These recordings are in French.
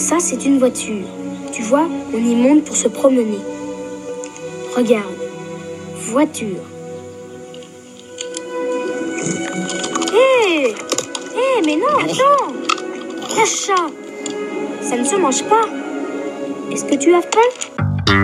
Ça, c'est une voiture. Tu vois, on y monte pour se promener. Regarde. Voiture. Hé Hé, mais non, attends Lâche ça Ça ne se mange pas. Est-ce que tu as faim?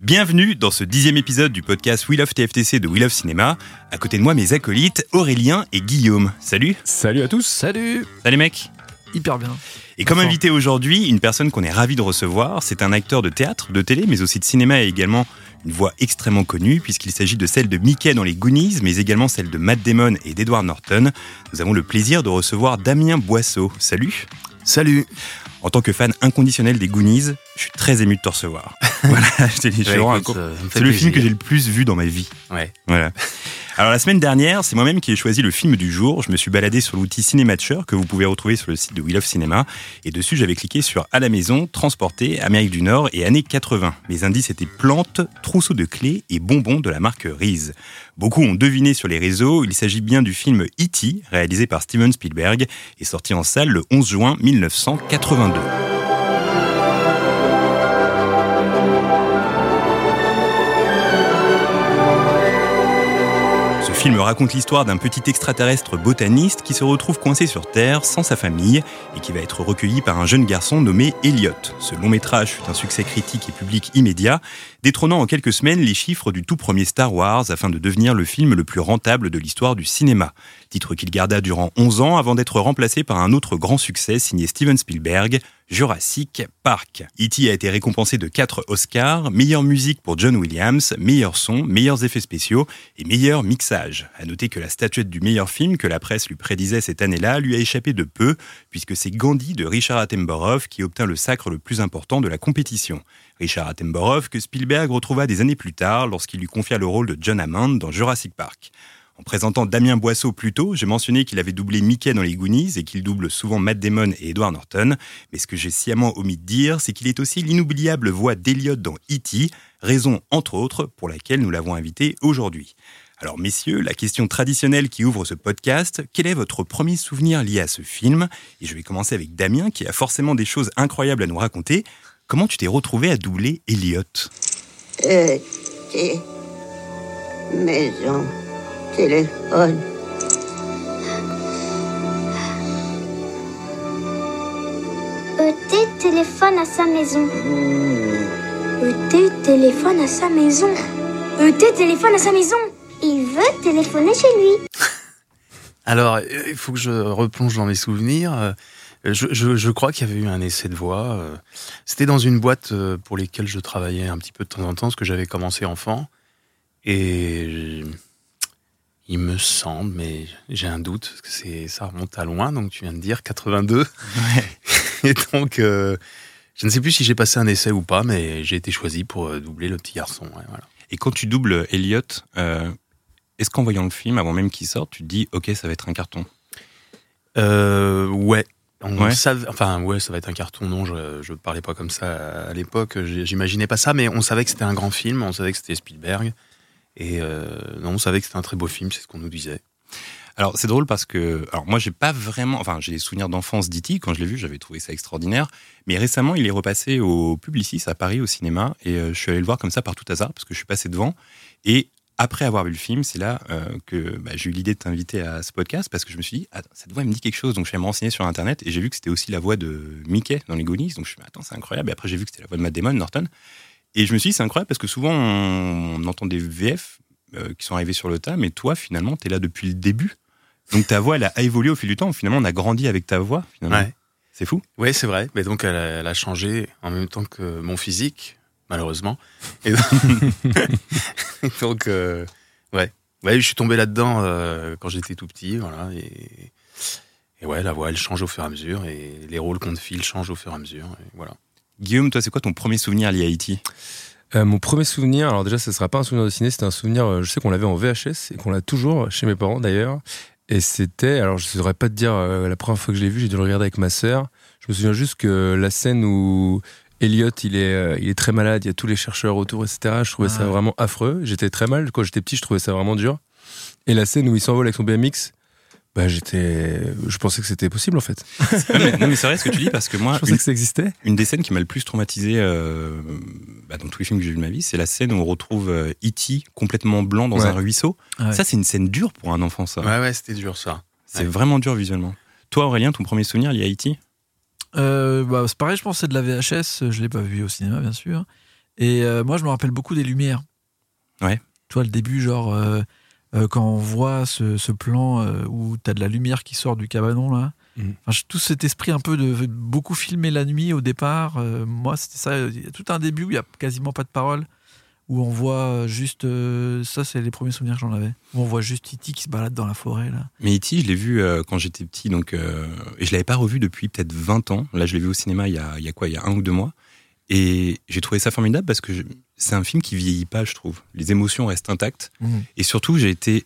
Bienvenue dans ce dixième épisode du podcast We Love TFTC de We Love Cinéma. À côté de moi, mes acolytes Aurélien et Guillaume. Salut Salut à tous Salut Salut mec Hyper bien. Et comme invité aujourd'hui, une personne qu'on est ravi de recevoir, c'est un acteur de théâtre, de télé, mais aussi de cinéma et également une voix extrêmement connue puisqu'il s'agit de celle de Mickey dans les Goonies, mais également celle de Matt Damon et d'Edward Norton. Nous avons le plaisir de recevoir Damien Boisseau. Salut Salut En tant que fan inconditionnel des Goonies, je suis très ému de te recevoir. voilà, je t'ai dit, je suis vraiment un con- C'est le film que j'ai le plus vu dans ma vie. Ouais. Voilà. Alors la semaine dernière, c'est moi-même qui ai choisi le film du jour. Je me suis baladé sur l'outil Cinématcher que vous pouvez retrouver sur le site de We Love Cinéma. Et dessus, j'avais cliqué sur À la maison, Transporté, Amérique du Nord et années 80. Mes indices étaient plantes, trousseau de clés et bonbons de la marque Reese. Beaucoup ont deviné sur les réseaux. Il s'agit bien du film E.T., réalisé par Steven Spielberg et sorti en salle le 11 juin 1982. Film raconte l'histoire d'un petit extraterrestre botaniste qui se retrouve coincé sur Terre sans sa famille et qui va être recueilli par un jeune garçon nommé Elliot. Ce long métrage fut un succès critique et public immédiat, détrônant en quelques semaines les chiffres du tout premier Star Wars afin de devenir le film le plus rentable de l'histoire du cinéma. Titre qu'il garda durant 11 ans avant d'être remplacé par un autre grand succès signé Steven Spielberg, Jurassic Park. E.T. a été récompensé de 4 Oscars, meilleure musique pour John Williams, meilleur son, meilleurs effets spéciaux et meilleur mixage. À noter que la statuette du meilleur film que la presse lui prédisait cette année-là lui a échappé de peu, puisque c'est Gandhi de Richard Attenborough qui obtint le sacre le plus important de la compétition. Richard Attenborough que Spielberg retrouva des années plus tard lorsqu'il lui confia le rôle de John Hammond dans Jurassic Park. En présentant Damien Boisseau plus tôt, j'ai mentionné qu'il avait doublé Mickey dans les Goonies et qu'il double souvent Matt Damon et Edward Norton. Mais ce que j'ai sciemment omis de dire, c'est qu'il est aussi l'inoubliable voix d'Eliot dans E.T., raison entre autres pour laquelle nous l'avons invité aujourd'hui. Alors messieurs, la question traditionnelle qui ouvre ce podcast, quel est votre premier souvenir lié à ce film? Et je vais commencer avec Damien qui a forcément des choses incroyables à nous raconter. Comment tu t'es retrouvé à doubler Elliot Petit. Maison. Téléphone. ET téléphone à sa maison. ET téléphone à sa maison. ET téléphone à sa maison. Il veut téléphoner chez lui. Alors, il faut que je replonge dans mes souvenirs. Euh, Je, je- je crois qu'il y avait eu un essai de voix. euh, C'était dans une boîte euh, pour lesquelles je travaillais un petit peu de temps en temps, parce que j'avais commencé enfant. Et il me semble, mais j'ai un doute, parce que c'est, ça remonte à loin, donc tu viens de dire 82. Et donc, euh, je ne sais plus si j'ai passé un essai ou pas, mais j'ai été choisi pour euh, doubler le petit garçon. ouais, voilà. Et quand tu doubles Elliot, euh, est-ce qu'en voyant le film, avant même qu'il sorte, tu te dis ok, ça va être un carton? Euh, ouais. On Ouais. savait, enfin, ouais, ça va être un carton. Non, je, je parlais pas comme ça à l'époque. J'imaginais pas ça, mais on savait que c'était un grand film. On savait que c'était Spielberg. Et euh, non, on savait que c'était un très beau film. C'est ce qu'on nous disait. Alors c'est drôle parce que alors moi j'ai pas vraiment enfin j'ai des souvenirs d'enfance d'E.T. quand je l'ai vu j'avais trouvé ça extraordinaire mais récemment il est repassé au Publicis à Paris au cinéma et euh, je suis allé le voir comme ça par tout hasard parce que je suis passé devant et après avoir vu le film c'est là euh, que bah, j'ai eu l'idée de t'inviter à ce podcast parce que je me suis dit ah, cette voix elle me dit quelque chose donc je suis allé me renseigner sur internet et j'ai vu que c'était aussi la voix de Mickey dans les Goonies donc je me suis dit attends c'est incroyable et après j'ai vu que c'était la voix de Matt Damon Norton et je me suis dit c'est incroyable parce que souvent on, on entend des VF euh, qui sont arrivés sur le tas mais toi finalement t'es là depuis le début donc ta voix, elle a évolué au fil du temps. Finalement, on a grandi avec ta voix. Finalement. Ouais. C'est fou. Ouais, c'est vrai. Mais donc, elle a, elle a changé en même temps que mon physique, malheureusement. Et donc, donc, euh, ouais. Ouais, je suis tombé là-dedans euh, quand j'étais tout petit, voilà. Et, et ouais, la voix, elle change au fur et à mesure, et les rôles qu'on te file changent au fur et à mesure, et voilà. Guillaume, toi, c'est quoi ton premier souvenir lié à E.T. Euh, mon premier souvenir, alors déjà, ce ne sera pas un souvenir de ciné, c'était un souvenir, euh, je sais qu'on l'avait en VHS et qu'on l'a toujours chez mes parents d'ailleurs. Et c'était, alors je ne saurais pas te dire, euh, la première fois que je l'ai vu, j'ai dû le regarder avec ma sœur. Je me souviens juste que la scène où Elliot, il est, euh, il est très malade, il y a tous les chercheurs autour, etc. Je trouvais ça Ouais. vraiment affreux. J'étais très mal. Quand j'étais petit, je trouvais ça vraiment dur. Et la scène où il s'envole avec son BMX, Bah, j'étais. Je pensais que c'était possible en fait. non, mais, non, mais c'est vrai ce que tu dis parce que moi, Je pensais une, que ça existait. une des scènes qui m'a le plus traumatisé euh, bah, dans tous les films que j'ai vus de ma vie, c'est la scène où on retrouve euh, E.T. complètement blanc dans Ouais. un ruisseau. Ouais. Ça, c'est une scène dure pour un enfant, ça. Ouais, ouais, c'était dur ça. C'est Ouais. vraiment dur visuellement. Toi, Aurélien, ton premier souvenir lié à E.T. Euh, bah, c'est pareil, je pense que c'est de la VHS. Je l'ai pas vu au cinéma, bien sûr. Et euh, moi, je me rappelle beaucoup des lumières. Ouais. Tu vois, le début, genre, euh, quand on voit ce, ce plan euh, où tu as de la lumière qui sort du cabanon, là. Enfin, je- tout cet esprit un peu de beaucoup filmer la nuit au départ. euh, moi, c'était ça. Il y a tout un début où il y a quasiment pas de parole. Où on voit juste. euh, ça, c'est les premiers souvenirs que j'en avais. Où on voit juste Titi qui se balade dans la forêt, là. Mais E.T., je l'ai vu euh, quand j'étais petit, donc, euh, et je l'avais pas revu depuis peut-être 20 ans. Là, je l'ai vu au cinéma il y, a, il y a quoi Il y a un ou deux mois. Et j'ai trouvé ça formidable parce que je- c'est un film qui vieillit pas, je trouve. Les émotions restent intactes. Mhm. Et surtout, j'ai été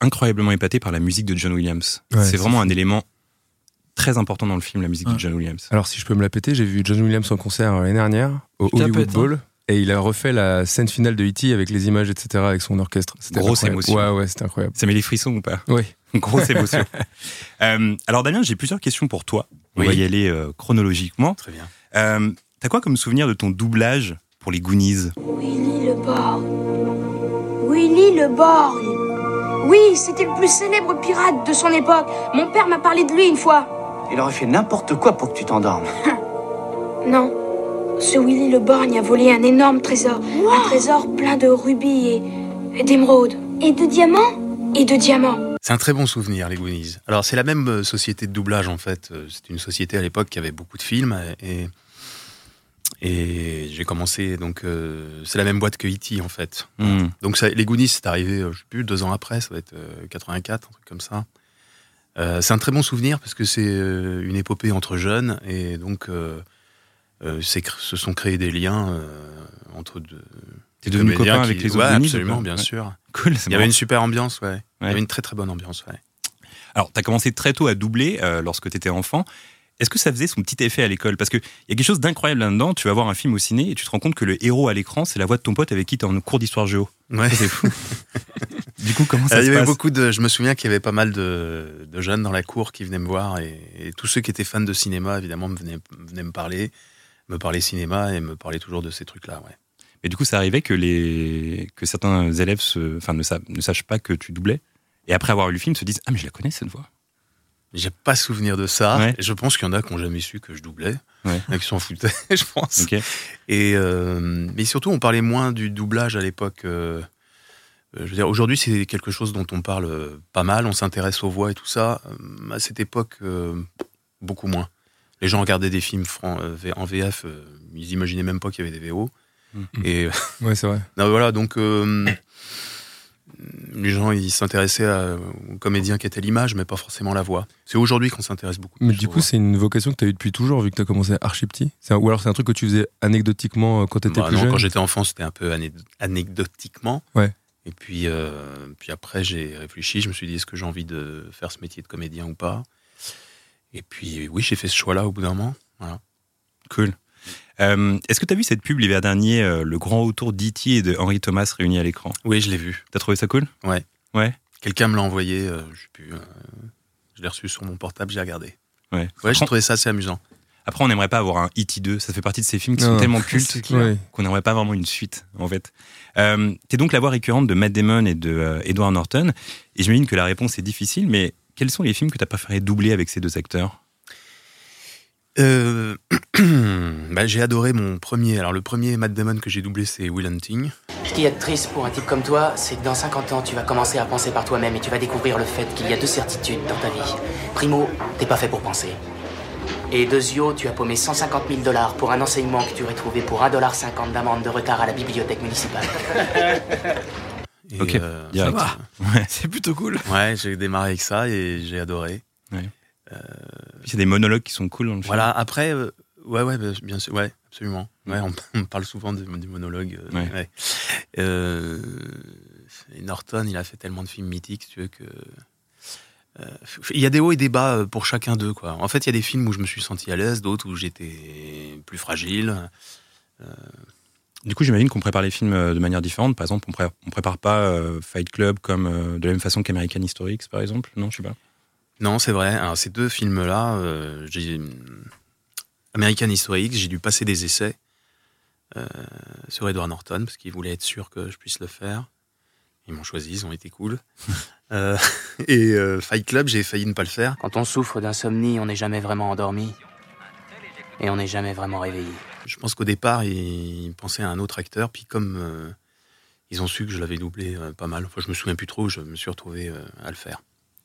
incroyablement épaté par la musique de John Williams. Ouais, c'est c'est vraiment un élément très important dans le film, la musique de. John Williams. Alors, si je peux me la péter, j'ai vu John Williams en concert l'année dernière au la Hollywood hein. Bowl. Et il a refait la scène finale de E.T. avec les images, etc., avec son orchestre. C'était Grosse incroyable. émotion. Ouais, ouais, c'était incroyable. Ça met les frissons ou pas? Oui. Grosse émotion. Euh, alors Damien, j'ai plusieurs questions pour toi. On Oui. va y aller euh, chronologiquement. Très bien. Euh, T'as quoi comme souvenir de ton doublage pour les Goonies Willy le Borgne. Willy le Borgne. Oui, c'était le plus célèbre pirate de son époque. Mon père m'a parlé de lui une fois. Il aurait fait n'importe quoi pour que tu t'endormes. Non. Ce Willy le Borgne a volé un énorme trésor. Un trésor plein de rubis et, et d'émeraudes. Et de diamants? Et de diamants. C'est un très bon souvenir, les Goonies. Alors, c'est la même euh, société de doublage, en fait. Euh, C'est une société à l'époque qui avait beaucoup de films. Et, et j'ai commencé, donc, euh, c'est la même boîte que E.T., en fait. Hmm. Donc, ça, les Goonies, c'est arrivé, euh, je sais plus, deux ans après, ça va être euh, 84, un truc comme ça. Euh, c'est un très bon souvenir parce que c'est une épopée entre jeunes et donc se sont créés des liens entre deux. T'es devenu copain qui- avec les autres ouais, Goonies absolument, bien Ouais. sûr. Cool, Il y avait une super ambiance, ouais. Il y avait une très très bonne ambiance, ouais. Alors, t'as commencé très tôt à doubler euh, lorsque t'étais enfant. Est-ce que ça faisait son petit effet à l'école? Parce qu'il y a quelque chose d'incroyable là-dedans. Tu vas voir un film au ciné et tu te rends compte que le héros à l'écran, c'est la voix de ton pote avec qui t'es en cours d'histoire géo. Ouais. C'est fou. du coup, comment ça il y se avait passe? beaucoup de. Je me souviens qu'il y avait pas mal de, de jeunes dans la cour qui venaient me voir et, et tous ceux qui étaient fans de cinéma, évidemment, me venaient, venaient me parler, me parler cinéma et me parler toujours de ces trucs-là. Ouais. Mais du coup, ça arrivait que, les... que certains élèves se... enfin, ne, sa- ne sachent pas que tu doublais. Et après avoir vu le film, se disent Ah, mais je la connais cette voix. J'ai pas souvenir de ça. Ouais. Je pense qu'il y en a qui n'ont jamais su que je doublais, Ouais. qui s'en foutaient, je pense. Et euh, mais surtout, on parlait moins du doublage à l'époque. euh, euh, je veux dire, aujourd'hui, c'est quelque chose dont on parle pas mal. On s'intéresse aux voix et tout ça. À cette époque, euh, beaucoup moins. Les gens regardaient des films en VF, ils imaginaient même pas qu'il y avait des VO. Mhm. Et Ouais, c'est vrai. non, voilà, donc les gens ils s'intéressaient à- aux comédiens qui étaient l'image, mais pas forcément la voix. C'est aujourd'hui qu'on s'intéresse beaucoup. Mais du coup, c'est une vocation que tu as eue depuis toujours, vu que tu as commencé archi petit? Un- Ou alors c'est un truc que tu faisais anecdotiquement euh, quand tu étais Bah plus non, jeune? quand j'étais enfant, c'était un peu anecdotiquement. Ouais. Et puis, euh, puis après, j'ai réfléchi. Je me suis dit, est-ce que j'ai envie de faire ce métier de comédien ou pas? Et puis, oui, j'ai fait ce choix-là au bout d'un moment. Voilà. Cool. Euh, Est-ce que t'as vu cette pub l'hiver dernier, euh, le grand autour d'E.T. et de Henry Thomas réunis à l'écran? Oui, je l'ai vu. T'as trouvé ça cool? Ouais. Ouais. Quelqu'un me l'a envoyé. euh, je sais plus. euh, je l'ai reçu sur mon portable. J'ai regardé. Ouais. Ouais, j'ai trouvé ça assez amusant. après, on n'aimerait pas avoir un E.T. 2. Ça fait partie de ces films qui Non. sont tellement cultes Ouais. qu'on n'aimerait pas vraiment une suite, en fait. Euh, T'es donc la voix récurrente de Matt Damon et de euh, Edward Norton. Et j'imagine que la réponse est difficile, mais quels sont les films que t'as préféré doubler avec ces deux acteurs? Euh, bah, j'ai adoré mon premier. Alors, le premier Matt Damon que j'ai doublé, c'est Will Hunting. Ce qu'il y a de triste pour un type comme toi, c'est que dans 50 ans, tu vas commencer à penser par toi-même et tu vas découvrir le fait qu'il y a deux certitudes dans ta vie. Primo, t'es pas fait pour penser. Et deuxio, tu as paumé 150 000 dollars pour un enseignement que tu aurais trouvé pour 1,50$ d'amende de retard à la bibliothèque municipale. Et, Ok, euh, direct. va. Ouais. C'est plutôt cool. ouais, j'ai démarré avec ça et j'ai adoré. Puis C'est des monologues qui sont cool dans le film. Voilà, après, euh, ouais, ouais, bah, bien sûr, ouais, absolument. Ouais, on, on parle souvent de- du monologue. euh, Ouais. ouais. Euh, et Norton, il a fait tellement de films mythiques, tu veux, que. euh, il y a des hauts et des bas euh, pour chacun d'eux, quoi. En fait, il y a des films où je me suis senti à l'aise, d'autres où j'étais plus fragile. Euh, Du coup, j'imagine qu'on prépare les films euh, de manière différente. Par exemple, on, pré- on prépare pas euh, Fight Club comme euh, de la même façon qu'American Historics, par exemple. Non, je sais pas. Non, c'est vrai. Alors, ces deux films-là, euh, j'ai American History X, j'ai dû passer des essais euh, sur Edward Norton parce qu'ils voulaient être sûrs que je puisse le faire. Ils m'ont choisi, ils ont été cool. Euh, et Fight Club, j'ai failli ne pas le faire. Quand on souffre d'insomnie, on n'est jamais vraiment endormi. Et on n'est jamais vraiment réveillé. Je pense qu'au départ, ils pensaient à un autre acteur, puis comme ils ont su que je l'avais doublé pas mal, enfin, je me souviens plus trop, je me suis retrouvé à le faire.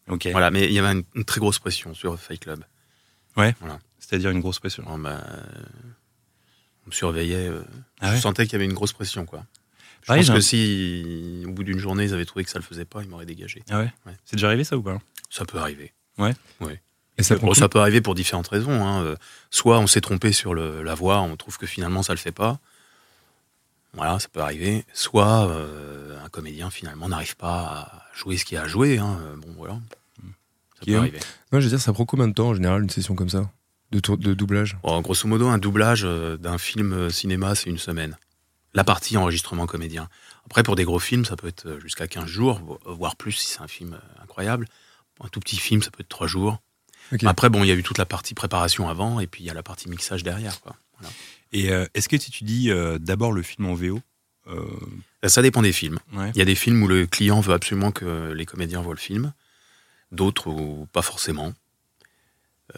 Ok. Voilà, mais il y avait une, une très grosse pression sur Fight Club. C'est-à-dire une grosse pression. Bon, bah, on me surveillait. euh, Ah je ouais sentais qu'il y avait une grosse pression, quoi. Je Pareil, pense j'ai que si, au bout d'une journée, ils avaient trouvé que ça le faisait pas, ils m'auraient dégagé. Ah ouais, Ouais. C'est déjà arrivé ça ou pas Ça peut arriver. Et ça Bon, prend ça peut arriver pour différentes raisons. hein. Euh, Soit on s'est trompé sur le- la voix, on trouve que finalement ça le fait pas. Voilà, ça peut arriver. Soit euh, un comédien finalement n'arrive pas à jouer ce qu'il a à jouer. hein. Euh, Bon, voilà. Ça peut arriver. Moi, je veux dire, ça prend combien de temps en général une session comme ça de, tour- de doublage? Bon, grosso modo, un doublage euh, d'un film euh, cinéma, c'est une semaine. La partie enregistrement comédien. Après, pour des gros films, ça peut être euh, jusqu'à 15 jours, vo- voire plus si c'est un film incroyable. Pour un tout petit film, ça peut être 3 jours. Après, bon, il y a eu toute la partie préparation avant, et puis il y a la partie mixage derrière. Quoi. Et euh, est-ce que si tu dis euh, d'abord le film en VO euh, Ça dépend des films. ouais. Il y a des films où le client veut absolument que les comédiens voient le film, d'autres pas forcément.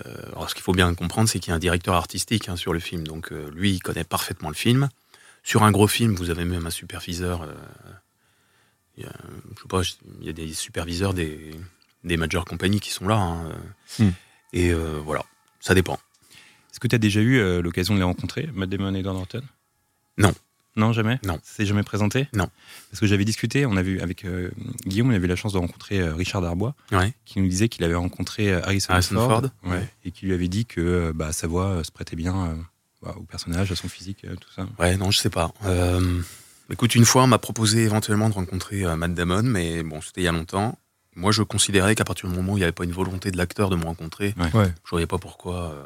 Euh, alors, ce qu'il faut bien comprendre, c'est qu'il y a un directeur artistique hein, sur le film, donc euh, lui, il connaît parfaitement le film. Sur un gros film, vous avez même un superviseur. euh, il y a, je sais pas, il y a des superviseurs des, des major compagnies qui sont là. hein, Hmm. Et euh, voilà, ça dépend. Est-ce que tu as déjà eu euh, l'occasion de les rencontrer, Matt Damon et Edward Norton? Non. Non, jamais Non. Ça s'est jamais présenté Non. Parce que j'avais discuté, on a vu avec euh, Guillaume, on a eu la chance de rencontrer euh, Richard Darbois, Ouais. qui nous disait qu'il avait rencontré euh, Harrison, Harrison Ford, Ford, ouais, ouais. et qui lui avait dit que bah, sa voix se prêtait bien bah, au personnage, à son physique, tout ça. Ouais, non, je sais pas. Écoute, une fois, on m'a proposé éventuellement de rencontrer Matt Damon, mais bon, c'était il y a longtemps. Moi, je considérais qu'à partir du moment où il n'y avait pas une volonté de l'acteur de me rencontrer, je voyais pas pourquoi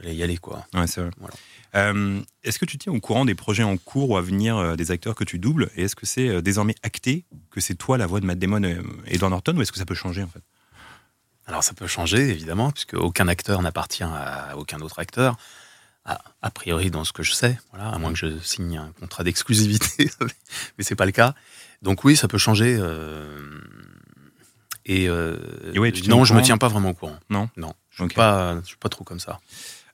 j'allais y aller, quoi. Ouais, c'est vrai. Voilà. Euh, est-ce que tu tiens au courant des projets en cours ou à venir euh, des acteurs que tu doubles Et est-ce que c'est euh, désormais acté que c'est toi la voix de Matt Damon et Edward Norton ou est-ce que ça peut changer en fait? Alors, ça peut changer, évidemment, puisque aucun acteur n'appartient à aucun autre acteur. A, a priori, dans ce que je sais, voilà, à moins que je signe un contrat d'exclusivité, mais c'est pas le cas. Donc oui, ça peut changer. euh, et, euh, Et ouais, tu tiens non, je me tiens pas vraiment au courant. Non? Non, je je suis pas trop comme ça.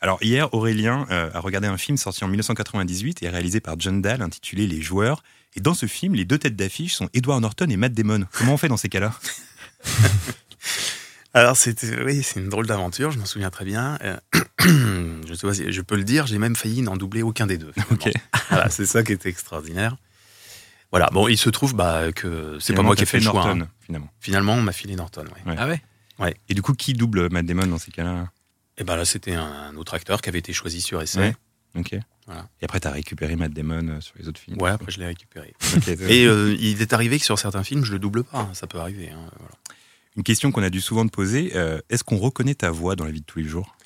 Alors hier, Aurélien euh, a regardé un film sorti en 1998 et réalisé par John Dahl intitulé Les Joueurs. Et dans ce film, les deux têtes d'affiche sont Edward Norton et Matt Damon. Comment on fait dans ces cas-là? Alors c'était, oui, c'est une drôle d'aventure, je m'en souviens très bien. Euh, je, sais pas si- je peux le dire, j'ai même failli n'en doubler aucun des deux. finalement. Ok. Voilà, c'est ça qui était extraordinaire. Voilà, bon, il se trouve bah, que c'est pas moi qui ai fait le choix. Norton, hein. finalement. Finalement, on m'a filé Norton. Ouais. Ouais. Ah ouais Et du coup, qui double Matt Damon dans ces cas-là? Et ben là, c'était un autre acteur qui avait été choisi sur essai. Ouais. Ok. Voilà. Et après, t'as récupéré Matt Damon euh, sur les autres films. Ouais, après je l'ai récupéré. Et euh, il est arrivé que sur certains films, je le double pas. hein, Ça peut arriver. hein, voilà. Une question qu'on a dû souvent te poser euh, est-ce qu'on reconnaît ta voix dans la vie de tous les jours?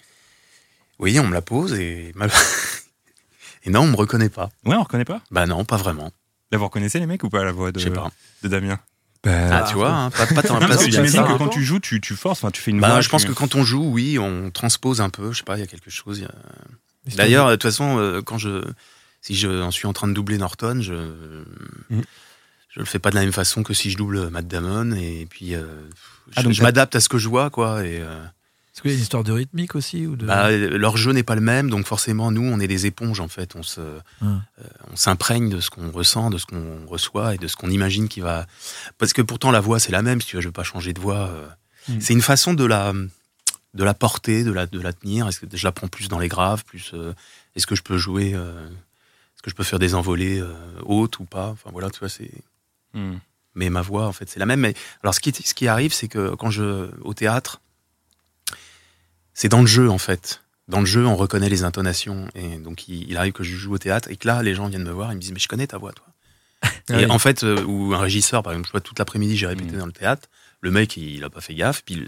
Oui, on me la pose et et non, on me reconnaît pas. Ouais, on reconnaît pas? Bah non, pas vraiment. Là, vous reconnaissez les mecs ou pas la voix de, pas. de Damien? Ah, tu vois, hein, pas, pas tant si bien j'imagine que quand tu joues, tu, tu forces, tu fais une Bah, voix. je pense tu- que quand on joue, oui, on transpose un peu. Je sais pas, il y a quelque chose. a- D'ailleurs, de toute façon, euh, quand je, si je en suis en train de doubler Norton, je, Mhm. je le fais pas de la même façon que si je double Matt Damon. Et puis, euh, Ah, je, donc je m'adapte à ce que je vois, quoi. Et euh, Est-ce qu'il y a une histoire de rythmique aussi ou de... bah, leur jeu n'est pas le même, donc forcément, nous, on est des éponges en fait. On se, Hum. euh, on s'imprègne de ce qu'on ressent, de ce qu'on reçoit et de ce qu'on imagine qui va. Parce que pourtant, la voix, c'est la même. Si tu veux, je veux pas changer de voix. euh, Hum. C'est une façon de la, de la porter, de la, de la tenir. Est-ce que je la prends plus dans les graves, plus euh, Est-ce que je peux jouer euh, Est-ce que je peux faire des envolées euh, hautes ou pas? Enfin voilà, tu vois, c'est. Hmm. Mais ma voix, en fait, c'est la même. Mais alors, ce qui, ce qui arrive, c'est que quand je au théâtre, c'est dans le jeu, en fait. Dans le jeu, on reconnaît les intonations. Et donc, il, il arrive que je joue au théâtre et que là, les gens viennent me voir, ils me disent, mais je connais ta voix, toi. Ah et oui. en fait, euh, ou un régisseur, par exemple, je vois toute l'après-midi, j'ai répété Mm. dans le théâtre. Le mec, il, il a pas fait gaffe. Puis, le-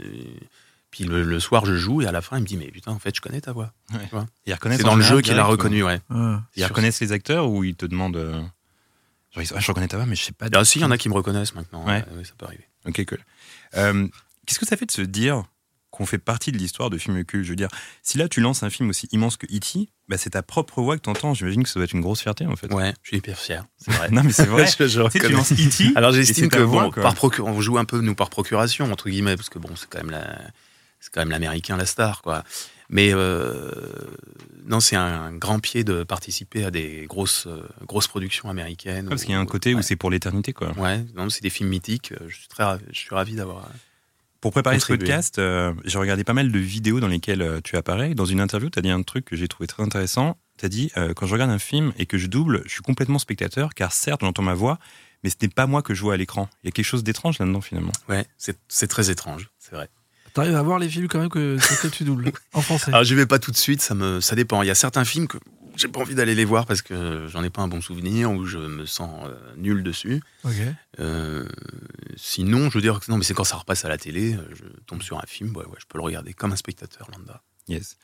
Puis le, le soir, je joue et à la fin, il me dit Mais putain, en fait, je connais ta voix. Ouais. Tu vois Ils reconnaissent C'est dans le jeu qu'il a reconnu, ouais. Ouais. Ils Sur- reconnaissent les acteurs ou ils te demandent. euh, Genre, ils Ah, je reconnais ta voix, mais je sais pas. Ah, si, il y en a qui me reconnaissent maintenant. Ouais. ça peut arriver. Ok, cool. Euh, Qu'est-ce que ça fait de se dire qu'on fait partie de l'histoire de films cultes Je veux dire, si là tu lances un film aussi immense que E.T., bah, c'est ta propre voix que t'entends. J'imagine que ça doit être une grosse fierté en fait. Ouais, je suis hyper fier. C'est vrai. non, mais c'est vrai. Je- je Tu lances E.T. Alors j'estime que voix, bon, par procu- on joue un peu nous par procuration entre guillemets parce que bon c'est quand même la, c'est quand même l'américain la star quoi. Mais euh, non c'est un grand pied de participer à des grosses euh, grosses productions américaines. Parce qu'il y a un côté où c'est pour l'éternité quoi. ouais non c'est des films mythiques. Je suis très je suis ravi d'avoir. Pour préparer ce podcast, euh, j'ai regardé pas mal de vidéos dans lesquelles euh, tu apparais. Dans une interview, tu as dit un truc que j'ai trouvé très intéressant. Tu as dit euh, Quand je regarde un film et que je double, je suis complètement spectateur, car certes, j'entends ma voix, mais ce n'est pas moi que je vois à l'écran. Il y a quelque chose d'étrange là-dedans finalement. Ouais c'est c'est très étrange c'est vrai. T'arrives à voir les films quand même que, sur lesquels tu doubles en français. Alors j'y vais pas tout de suite ça me ça dépend. Il y a certains films que j'ai pas envie d'aller les voir parce que j'en ai pas un bon souvenir ou je me sens euh, nul dessus. Euh, sinon, je veux dire, que non, mais c'est quand ça repasse à la télé, euh, je tombe sur un film, ouais, ouais, je peux le regarder comme un spectateur lambda. Yes.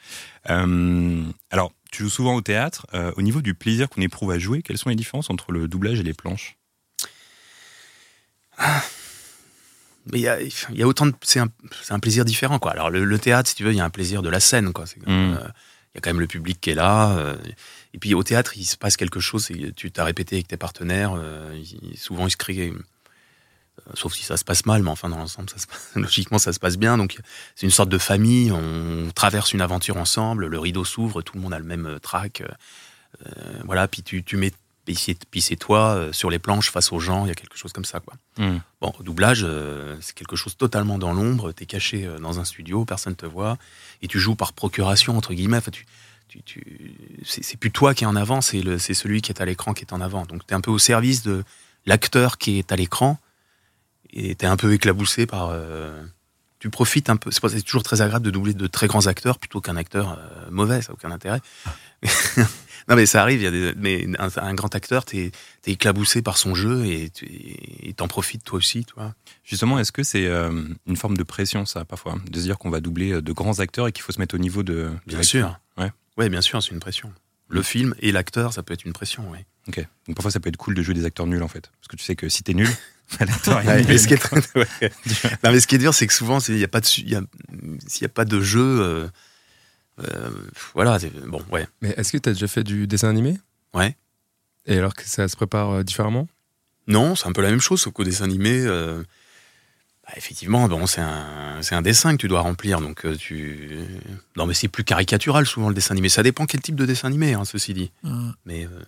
Euh, alors, tu joues souvent au théâtre. Euh, au niveau du plaisir qu'on éprouve à jouer, quelles sont les différences entre le doublage et les planches? Mais il y a, il y a autant de. C'est un, plaisir différent, quoi. Alors, le, le théâtre, si tu veux, il y a un plaisir de la scène, quoi. C'est comme, il y a quand même le public qui est là. euh, et puis, au théâtre, il se passe quelque chose. Tu t'as répété avec tes partenaires. euh, souvent, ils se crient. euh, Sauf si ça se passe mal, mais enfin, dans l'ensemble, logiquement, ça se passe bien. Donc, c'est une sorte de famille. On traverse une aventure ensemble. Le rideau s'ouvre, tout le monde a le même euh, voilà, puis tu, tu mets. Puis c'est- puis c'est toi euh, sur les planches face aux gens. Il y a quelque chose comme ça, quoi. Hmm. Bon, au doublage, euh, c'est quelque chose totalement dans l'ombre. T'es caché euh, dans un studio, personne te voit, et tu joues par procuration entre guillemets. Enfin, tu, tu, tu- c'est c'est plus toi qui est en avant, c'est le- c'est celui qui est à l'écran qui est en avant. Donc t'es un peu au service de l'acteur qui est à l'écran, et t'es un peu éclaboussé par. euh, tu profites un peu. C'est toujours très agréable de doubler de très grands acteurs plutôt qu'un acteur euh, mauvais, ça n'a aucun intérêt. non mais ça arrive. Il y a des, mais un, un grand acteur, t'es es éclaboussé par son jeu et tu- t'en profites toi aussi, toi. Justement, est-ce que c'est euh, une forme de pression, ça, parfois De se dire qu'on va doubler euh, de grands acteurs et qu'il faut se mettre au niveau de. Bien sûr. Ouais. Ouais, bien sûr, c'est une pression. Le film et l'acteur, ça peut être une pression, oui. Ok. Donc parfois, ça peut être cool de jouer des acteurs nuls, en fait. Parce que tu sais que si t'es nul, Ouais, mais ce qui est, ouais. Non, mais ce qui est dur, c'est que souvent, c'est- il n'y a pas de, su- il y a- s'il n'y a pas de jeu, euh, euh, voilà, c'est- bon, ouais. Mais est-ce que tu as déjà fait du dessin animé? Ouais. Et alors que ça se prépare euh, différemment? Non, c'est un peu la même chose, sauf qu'au dessin animé, euh, bah, effectivement, bon, c'est un, c'est un dessin que tu dois remplir, donc euh, tu. Non, mais c'est plus caricatural souvent le dessin animé. Ça dépend quel type de dessin animé, hein, ceci dit. Mais euh,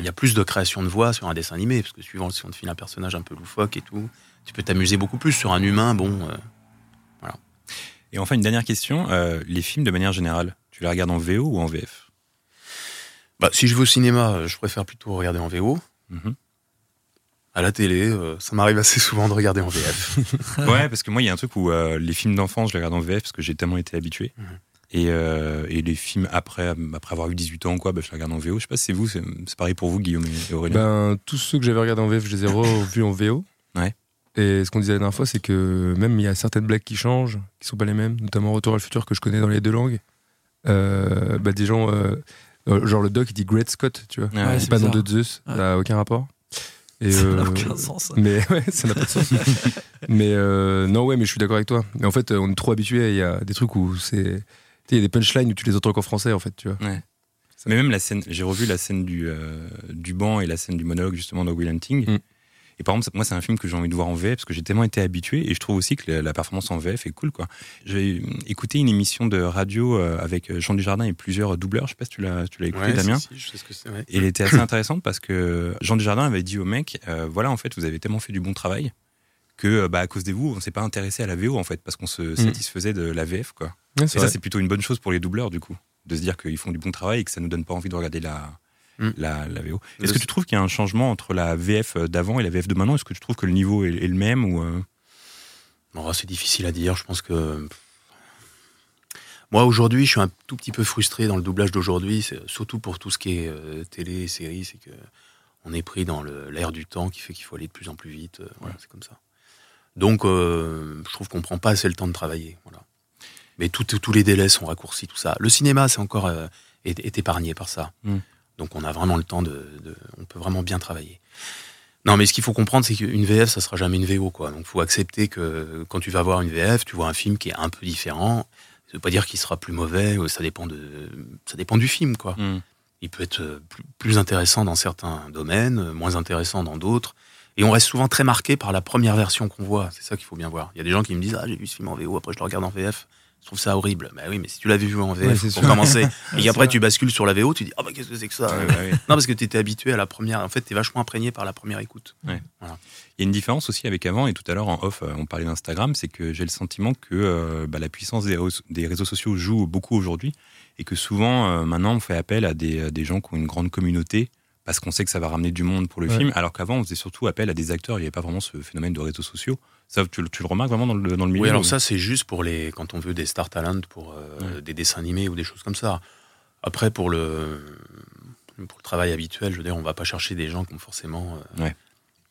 il y a plus de création de voix sur un dessin animé, parce que suivant si on te file un personnage un peu loufoque et tout, tu peux t'amuser beaucoup plus sur un humain. Bon, euh, Et enfin, une dernière question. euh, les films, de manière générale, tu les regardes en VO ou en VF bah, si je vais au cinéma, je préfère plutôt regarder en VO. Mhm. À la télé, euh, ça m'arrive assez souvent de regarder en VF. Ouais, parce que moi, il y a un truc où les films d'enfance, je les regarde en VF parce que j'ai tellement été habitué. Mhm. Et, euh, et les films après, après avoir eu 18 ans, quoi, bah, je les regarde en VO. Je sais pas si c'est vous, c'est pareil pour vous, Guillaume et Aurélien. Ben, tous ceux que j'avais regardés en VF, je les ai revus en VO. Ouais. Et ce qu'on disait la dernière fois, c'est que même il y a certaines blagues qui changent, qui sont pas les mêmes, notamment Retour à le futur que je connais dans les deux langues. Euh, bah, des gens, euh, genre le doc, il dit Great Scott, tu vois. Ah, Ouais, c'est pas nom bizarre. de Zeus, Ouais. ça n'a aucun rapport. Et, ça n'a aucun sens. Mais ouais, ça n'a pas de sens. mais non, ouais, mais je suis d'accord avec toi. Mais en fait, on est trop habitué. Il y a des trucs où c'est. Il y a des punchlines où tu les entends qu'en français, en fait, tu vois. Mais même la scène, j'ai revu la scène du, euh, du banc et la scène du monologue justement dans Will Hunting. Mm. Et par exemple, moi, c'est un film que j'ai envie de voir en VF parce que j'ai tellement été habitué et je trouve aussi que la, performance en VF est cool. quoi. J'ai écouté une émission de radio euh, avec Jean Dujardin et plusieurs doubleurs. Je sais pas si tu l'as, tu l'as écouté, Ouais, Damien. si, si, je sais ce que c'est. ouais. Et elle était assez intéressante parce que Jean Dujardin avait dit au mec euh, voilà, en fait, vous avez tellement fait du bon travail que euh, bah, à cause de vous, on s'est pas intéressé à la VO en fait parce qu'on se satisfaisait de la VF. quoi. Ouais, Et ça, c'est plutôt une bonne chose pour les doubleurs, du coup, de se dire qu'ils font du bon travail et que ça nous donne pas envie de regarder la, Mm. la, la VO. Est-ce que tu trouves qu'il y a un changement entre la VF d'avant et la VF de maintenant? Est-ce que tu trouves que le niveau est, est le même ou euh, Bon, c'est difficile à dire. Je pense que. Moi, aujourd'hui, je suis un tout petit peu frustré dans le doublage d'aujourd'hui, surtout pour tout ce qui est euh, télé et séries. C'est que on est pris dans l'air du temps qui fait qu'il faut aller de plus en plus vite. euh, voilà, c'est comme ça. Donc, euh, je trouve qu'on prend pas assez le temps de travailler. Voilà. Mais tous les délais sont raccourcis, tout ça. Le cinéma, c'est encore euh, est, est épargné par ça. Mm. Donc on a vraiment le temps de, de- on peut vraiment bien travailler. Non, mais ce qu'il faut comprendre, c'est qu'une VF, ça sera jamais une VO, quoi. Donc, faut accepter que quand tu vas voir une VF, tu vois un film qui est un peu différent. Ça veut pas dire qu'il sera plus mauvais. Ça dépend de, ça dépend du film, quoi. Mm. Il peut être euh, plus, plus intéressant dans certains domaines, moins intéressant dans d'autres. Et on reste souvent très marqué par la première version qu'on voit. C'est ça qu'il faut bien voir. Il y a des gens qui me disent Ah, j'ai vu ce film en VO, après je le regarde en VF. Je trouve ça horrible. Bah oui, mais si tu l'avais vu en VF, Ouais, pour sûr. commencer, et après tu bascules sur la VO, tu dis Ah, bah qu'est-ce que c'est que ça? Ouais, ouais, ouais. Non, parce que tu étais habitué à la première. En fait, tu es vachement imprégné par la première écoute. Il y a une différence aussi avec avant, et tout à l'heure en off, euh, on parlait d'Instagram, c'est que j'ai le sentiment que euh, bah, la puissance des réseaux, des réseaux sociaux joue beaucoup aujourd'hui, et que souvent, euh, maintenant, on fait appel à des, à des gens qui ont une grande communauté, parce qu'on sait que ça va ramener du monde pour le Ouais. film, alors qu'avant, on faisait surtout appel à des acteurs, il n'y avait pas vraiment ce phénomène de réseaux sociaux. Ça, tu, le- tu le remarques vraiment dans le, dans le milieu Oui, alors ça, c'est juste pour les, quand on veut des star talent, pour euh, des dessins animés ou des choses comme ça. Après, pour le, pour le travail habituel, je veux dire, on va pas chercher des gens qui ont forcément. euh, Ouais.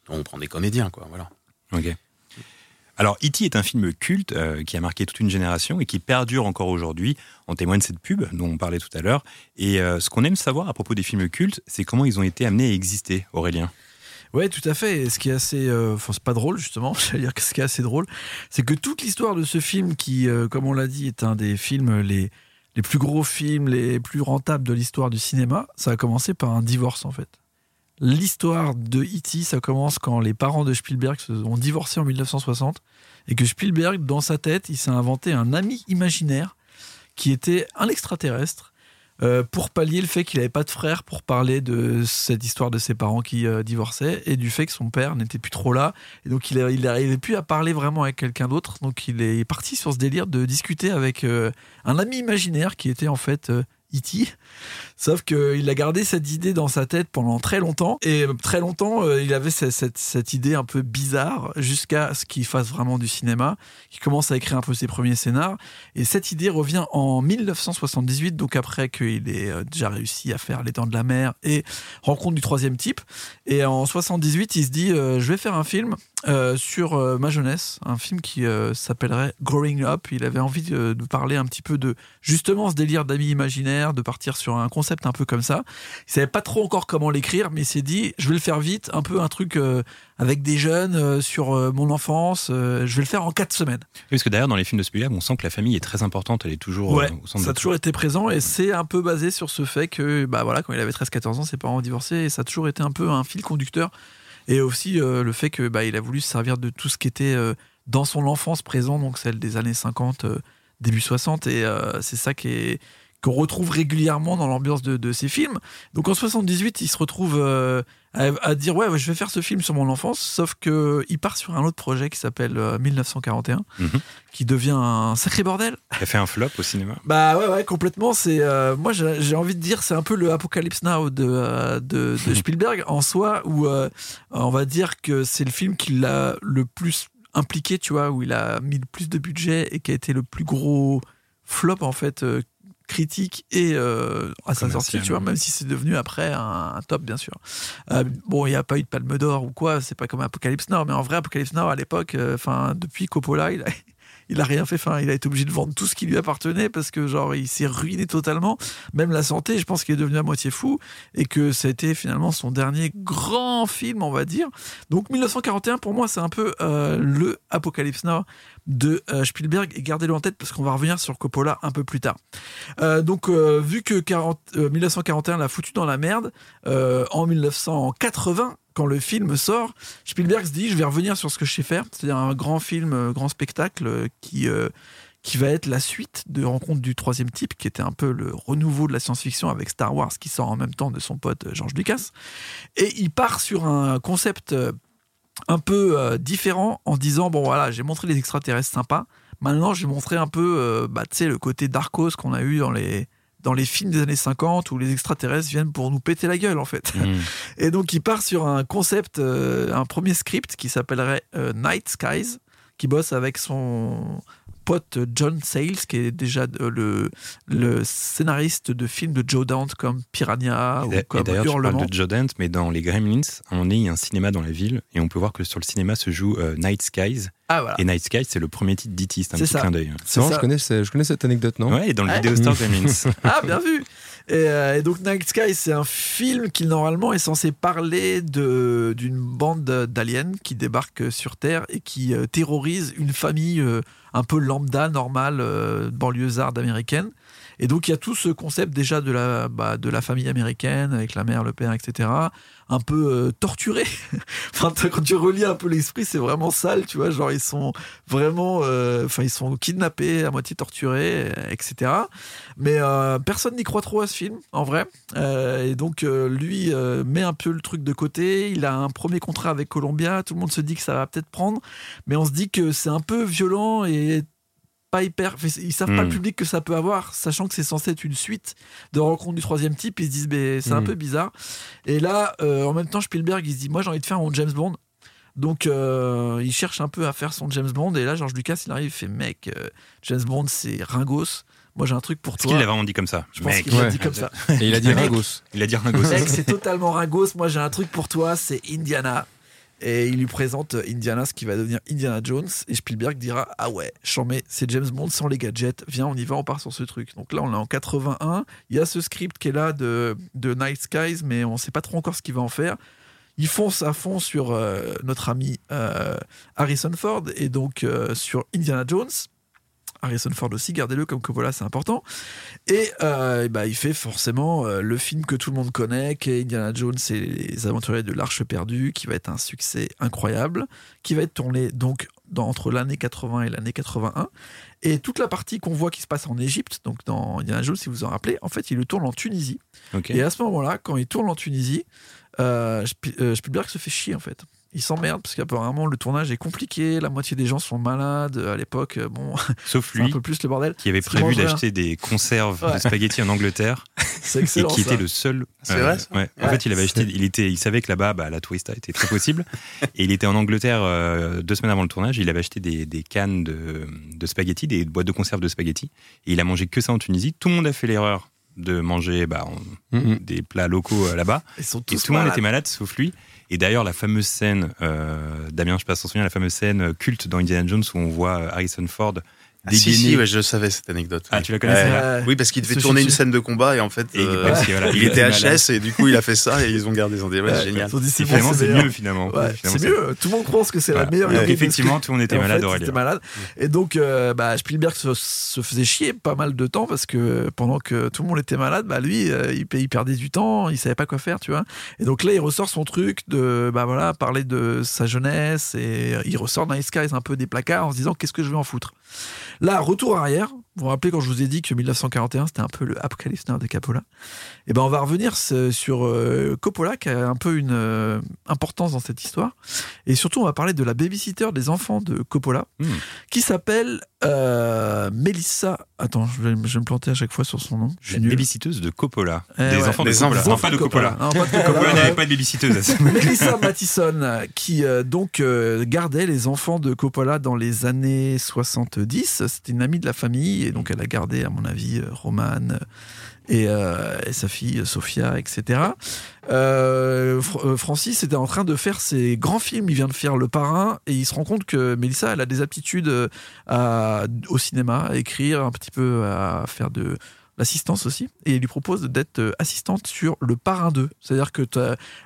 On prend des comédiens, quoi. Voilà. Ok. Alors, E.T. est un film culte euh, qui a marqué toute une génération et qui perdure encore aujourd'hui. En témoigne cette pub dont on parlait tout à l'heure. Et euh, ce qu'on aime savoir à propos des films cultes, c'est comment ils ont été amenés à exister, Aurélien. Ouais, tout à fait. Et ce qui est assez, euh, c'est pas drôle justement. J'allais dire que ce qui est assez drôle, c'est que toute l'histoire de ce film, qui, comme on l'a dit, est un des films les les plus gros films, les plus rentables de l'histoire du cinéma, ça a commencé par un divorce en fait. L'histoire de E.T., ça commence quand les parents de Spielberg se ont divorcé en 1960 et que Spielberg, dans sa tête, il s'est inventé un ami imaginaire qui était un extraterrestre euh, pour pallier le fait qu'il n'avait pas de frère pour parler de cette histoire de ses parents qui euh, divorçaient et du fait que son père n'était plus trop là. Et donc il n'arrivait plus à parler vraiment avec quelqu'un d'autre. Donc il est parti sur ce délire de discuter avec euh, un ami imaginaire qui était en fait E.T. Sauf qu'il a gardé cette idée dans sa tête pendant très longtemps. Et très longtemps, euh, il avait cette, idée un peu bizarre jusqu'à ce qu'il fasse vraiment du cinéma, qu'il commence à écrire un peu ses premiers scénars. Et cette idée revient en 1978, donc après qu'il ait euh, déjà réussi à faire Les Dents de la Mer et Rencontre du troisième type. Et en 78, il se dit euh, Je vais faire un film euh, sur euh, ma jeunesse, un film qui euh, s'appellerait Growing Up. Il avait envie de, de parler un petit peu de justement ce délire d'amis imaginaires, de partir sur un concept un peu comme ça. Il savait pas trop encore comment l'écrire, mais il s'est dit Je vais le faire vite, un peu un truc avec des jeunes sur mon enfance. je vais le faire en quatre semaines. Oui, Parce que d'ailleurs, dans les films de Spielberg, on sent que la famille est très importante, elle est toujours Ouais, au centre ça a toujours été présent et c'est un peu basé sur ce fait que bah voilà quand il avait 13-14 ans ses parents ont divorcé et ça a toujours été un peu un fil conducteur et aussi euh, le fait que bah, il a voulu se servir de tout ce qui était euh, dans son enfance présent donc celle des années 50 euh, début 60 et c'est ça qui est qu'on retrouve régulièrement dans l'ambiance de, de ces films. Donc en 78, il se retrouve euh, à, à dire ouais, ouais, je vais faire ce film sur mon enfance, sauf que il part sur un autre projet qui s'appelle euh, 1941, Mhm. qui devient un sacré bordel. Qui a fait un flop au cinéma. Bah ouais, ouais, complètement. C'est euh, moi, j'ai envie de dire, c'est un peu le Apocalypse Now de, euh, de, de Spielberg en soi, où euh, on va dire que c'est le film qui l'a le plus impliqué, tu vois, où il a mis le plus de budget et qui a été le plus gros flop en fait. Critique et euh, à sa sortie, tu vois, même si c'est devenu après un, un top, bien sûr. Euh, bon, il n'y a pas eu de Palme d'Or ou quoi, c'est pas comme Apocalypse Now, mais en vrai, Apocalypse Now à l'époque, euh, enfin, depuis Coppola, il a, il a rien fait. Enfin, il a été obligé de vendre tout ce qui lui appartenait parce que genre il s'est ruiné totalement. Même la santé, je pense qu'il est devenu à moitié fou et que ça a été finalement son dernier grand film, on va dire. Donc 1941 pour moi c'est un peu euh, le Apocalypse Now de euh, Spielberg et gardez-le en tête parce qu'on va revenir sur Coppola un peu plus tard. Euh, donc vu que 40, euh, 1941 l'a foutu dans la merde, en 1980 quand le film sort, Spielberg se dit je vais revenir sur ce que je sais faire, c'est-à-dire un grand film, euh, grand spectacle euh, qui euh, qui va être la suite de Rencontre du troisième type, qui était un peu le renouveau de la science-fiction avec Star Wars qui sort en même temps de son pote George Lucas. Et il part sur un concept un peu différent en disant bon voilà j'ai montré les extraterrestres sympas, maintenant je vais montrer un peu euh, bah, le côté Darkos qu'on a eu dans les dans les films des années 50 où les extraterrestres viennent pour nous péter la gueule en fait. Mmh. Et donc il part sur un concept, euh, un premier script qui s'appellerait euh, Night Skies, qui bosse avec son pote John Sayles, qui est déjà euh, le, le scénariste de films de Joe Dante comme Piranha Et ou et comme d'ailleurs, tu Hurlement. parles de Joe Dante, mais dans les Gremlins, on est il y a un cinéma dans la ville, et on peut voir que sur le cinéma se joue euh, Night Skies, Ah voilà. Et Night Sky, c'est le premier titre d'E.T. C'est un petit ça. clin d'œil. C'est je connais, ce- je connais cette anecdote, non? Ouais, et dans le Ouais. vidéo Star Gremlins. Ah, bien vu et, euh, et donc Night Sky, c'est un film qui normalement est censé parler d'une bande d'aliens qui débarquent sur Terre et qui euh, terrorise une famille euh, un peu lambda, normale, euh, banlieusarde américaine. Et donc il y a tout ce concept déjà de la, bah, de la famille américaine avec la mère, le père, etc. Un peu euh, torturé. quand tu relis un peu l'esprit, c'est vraiment sale, tu vois. Genre ils sont vraiment, euh, enfin ils sont kidnappés, à moitié torturés, etc. Mais euh, personne n'y croit trop à ce film, en vrai. Et donc, lui met un peu le truc de côté. Il a un premier contrat avec Columbia. Tout le monde se dit que ça va peut-être prendre. Mais on se dit que c'est un peu violent et pas hyper. Ils savent pas Hmm. le public que ça peut avoir, sachant que c'est censé être une suite de rencontres du troisième type. Ils se disent, mais c'est un Hmm. peu bizarre. Et là, euh, en même temps, Spielberg, il se dit, moi, j'ai envie de faire mon James Bond. Donc, euh, il cherche un peu à faire son James Bond. Et là, George Lucas, il arrive, il fait, mec, euh, James Bond, c'est ringos. Moi, j'ai un truc pour Est-ce toi. qu'il l'a vraiment dit comme ça Je pense qu'il l'a dit comme ça. Et il a dit. Ringos. il a dit Ringo. Mec, c'est totalement ringos. Moi, j'ai un truc pour toi, c'est Indiana. Et il lui présente Indiana, ce qui va devenir Indiana Jones. Et Spielberg dira Ah ouais, j'en c'est James Bond sans les gadgets. Viens, on y va, on part sur ce truc. Donc là, on est en 81. Il y a ce script qui est là de, de Night Skies, mais on sait pas trop encore ce qu'il va en faire. Il fonce à fond sur euh, notre ami euh, Harrison Ford et donc euh, sur Indiana Jones. Harrison Ford aussi, gardez-le comme Coppola, c'est important. Et euh, bah, il fait forcément euh, le film que tout le monde connaît, qui est Indiana Jones et les aventuriers de l'Arche perdue, qui va être un succès incroyable, qui va être tourné donc dans- entre l'année 80 et l'année 81. Et toute la partie qu'on voit qui se passe en Égypte, donc dans Indiana Jones, si vous vous en rappelez, en fait, il le tourne en Tunisie. Et à ce moment-là, quand il tourne en Tunisie, euh, euh, Spielberg se fait chier en fait. Il s'emmerde parce qu'apparemment le tournage est compliqué, la moitié des gens sont malades à l'époque. euh, Bon, Sauf c'est un lui, peu plus le bordel. qui avait prévu d'acheter des conserves Ouais. de spaghettis en Angleterre C'est et qui ça. était le seul. C'est vrai, ça ouais. En Ouais. fait, il avait acheté. Il était. Il savait que là-bas, bah, la tourista était très possible. et il était en Angleterre euh, deux semaines avant le tournage. Il avait acheté des, des cannes de, de spaghettis, des boîtes de conserve de spaghettis. Et il a mangé que ça en Tunisie. Tout le monde a fait l'erreur de manger bah, en- des plats locaux euh, là-bas. Ils Et tout le monde était malade sauf lui. Et d'ailleurs, la fameuse scène, euh, Damien, je sais pas si tu t'en souviens, la fameuse scène culte dans Indiana Jones où on voit euh, Harrison Ford Ah, si, si, ouais, je le savais cette anecdote. Ah, oui. tu la connaissais, Ouais. Oui, parce qu'il devait tourner une scène de combat et en fait, Et euh, voilà, il était malade. HS et du coup, il a fait ça et ils ont gardé son délai. Ouais, Ouais, c'est génial. ils ont dit, c'est mieux finalement. Ouais, Finalement, c'est mieux. Tout le monde pense que c'est la meilleure. De effectivement, tout le monde était Et en malade, fait, Aurélien. malade. Et donc, euh, bah, Spielberg se, se faisait chier pas mal de temps parce que pendant que tout le monde était malade, bah, lui, euh, il, il perdait du temps, il savait pas quoi faire, tu vois. Et donc là, il ressort son truc de, bah voilà, parler de sa jeunesse et il ressort Night Skies un peu des placards en se disant qu'est-ce que je vais en foutre? Là, retour arrière. Vous vous rappelez quand je vous ai dit que 1941 c'était un peu le Apocalypse Now de Coppola Et ben on va revenir sur euh, Coppola qui a un peu une euh, importance dans cette histoire. Et surtout, on va parler de la babysitter des enfants de Coppola, Hmm. qui s'appelle euh, Melissa. Attends, je vais, je vais me planter à chaque fois sur son nom. Je suis La nul. babysiteuse de Coppola. Eh des ouais. enfants de Des Coppola. enfants Non, pas de Coppola. Non, pas de Coppola Coppola. n'avait pas de moment. Melissa Mattison, qui euh, donc gardait les enfants de Coppola dans les années 70. C'était une amie de la famille, et donc elle a gardé, à mon avis, euh, Roman et, euh, et sa fille euh, Sophia, etc. Euh, Fr- euh, Francis était en train de faire ses grands films. Il vient de faire Le Parrain, et il se rend compte que Melissa, elle a des aptitudes euh, au cinéma, à écrire, un petit peu à faire de l'assistance aussi, et il lui propose d'être euh, assistante sur Le Parrain 2. C'est-à-dire que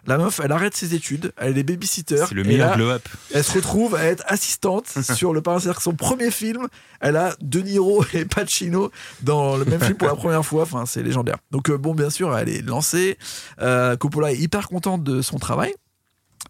la meuf, elle arrête ses études, elle est babysitter. C'est le meilleur glow-up. elle se retrouve à être assistante sur Le Parrain. C'est-à-dire que son premier film, elle a De Niro et Pacino dans le même film pour la première fois. Enfin, c'est légendaire. Donc, euh, bon, bien sûr, elle est lancée. Euh, Coppola est hyper contente de son travail.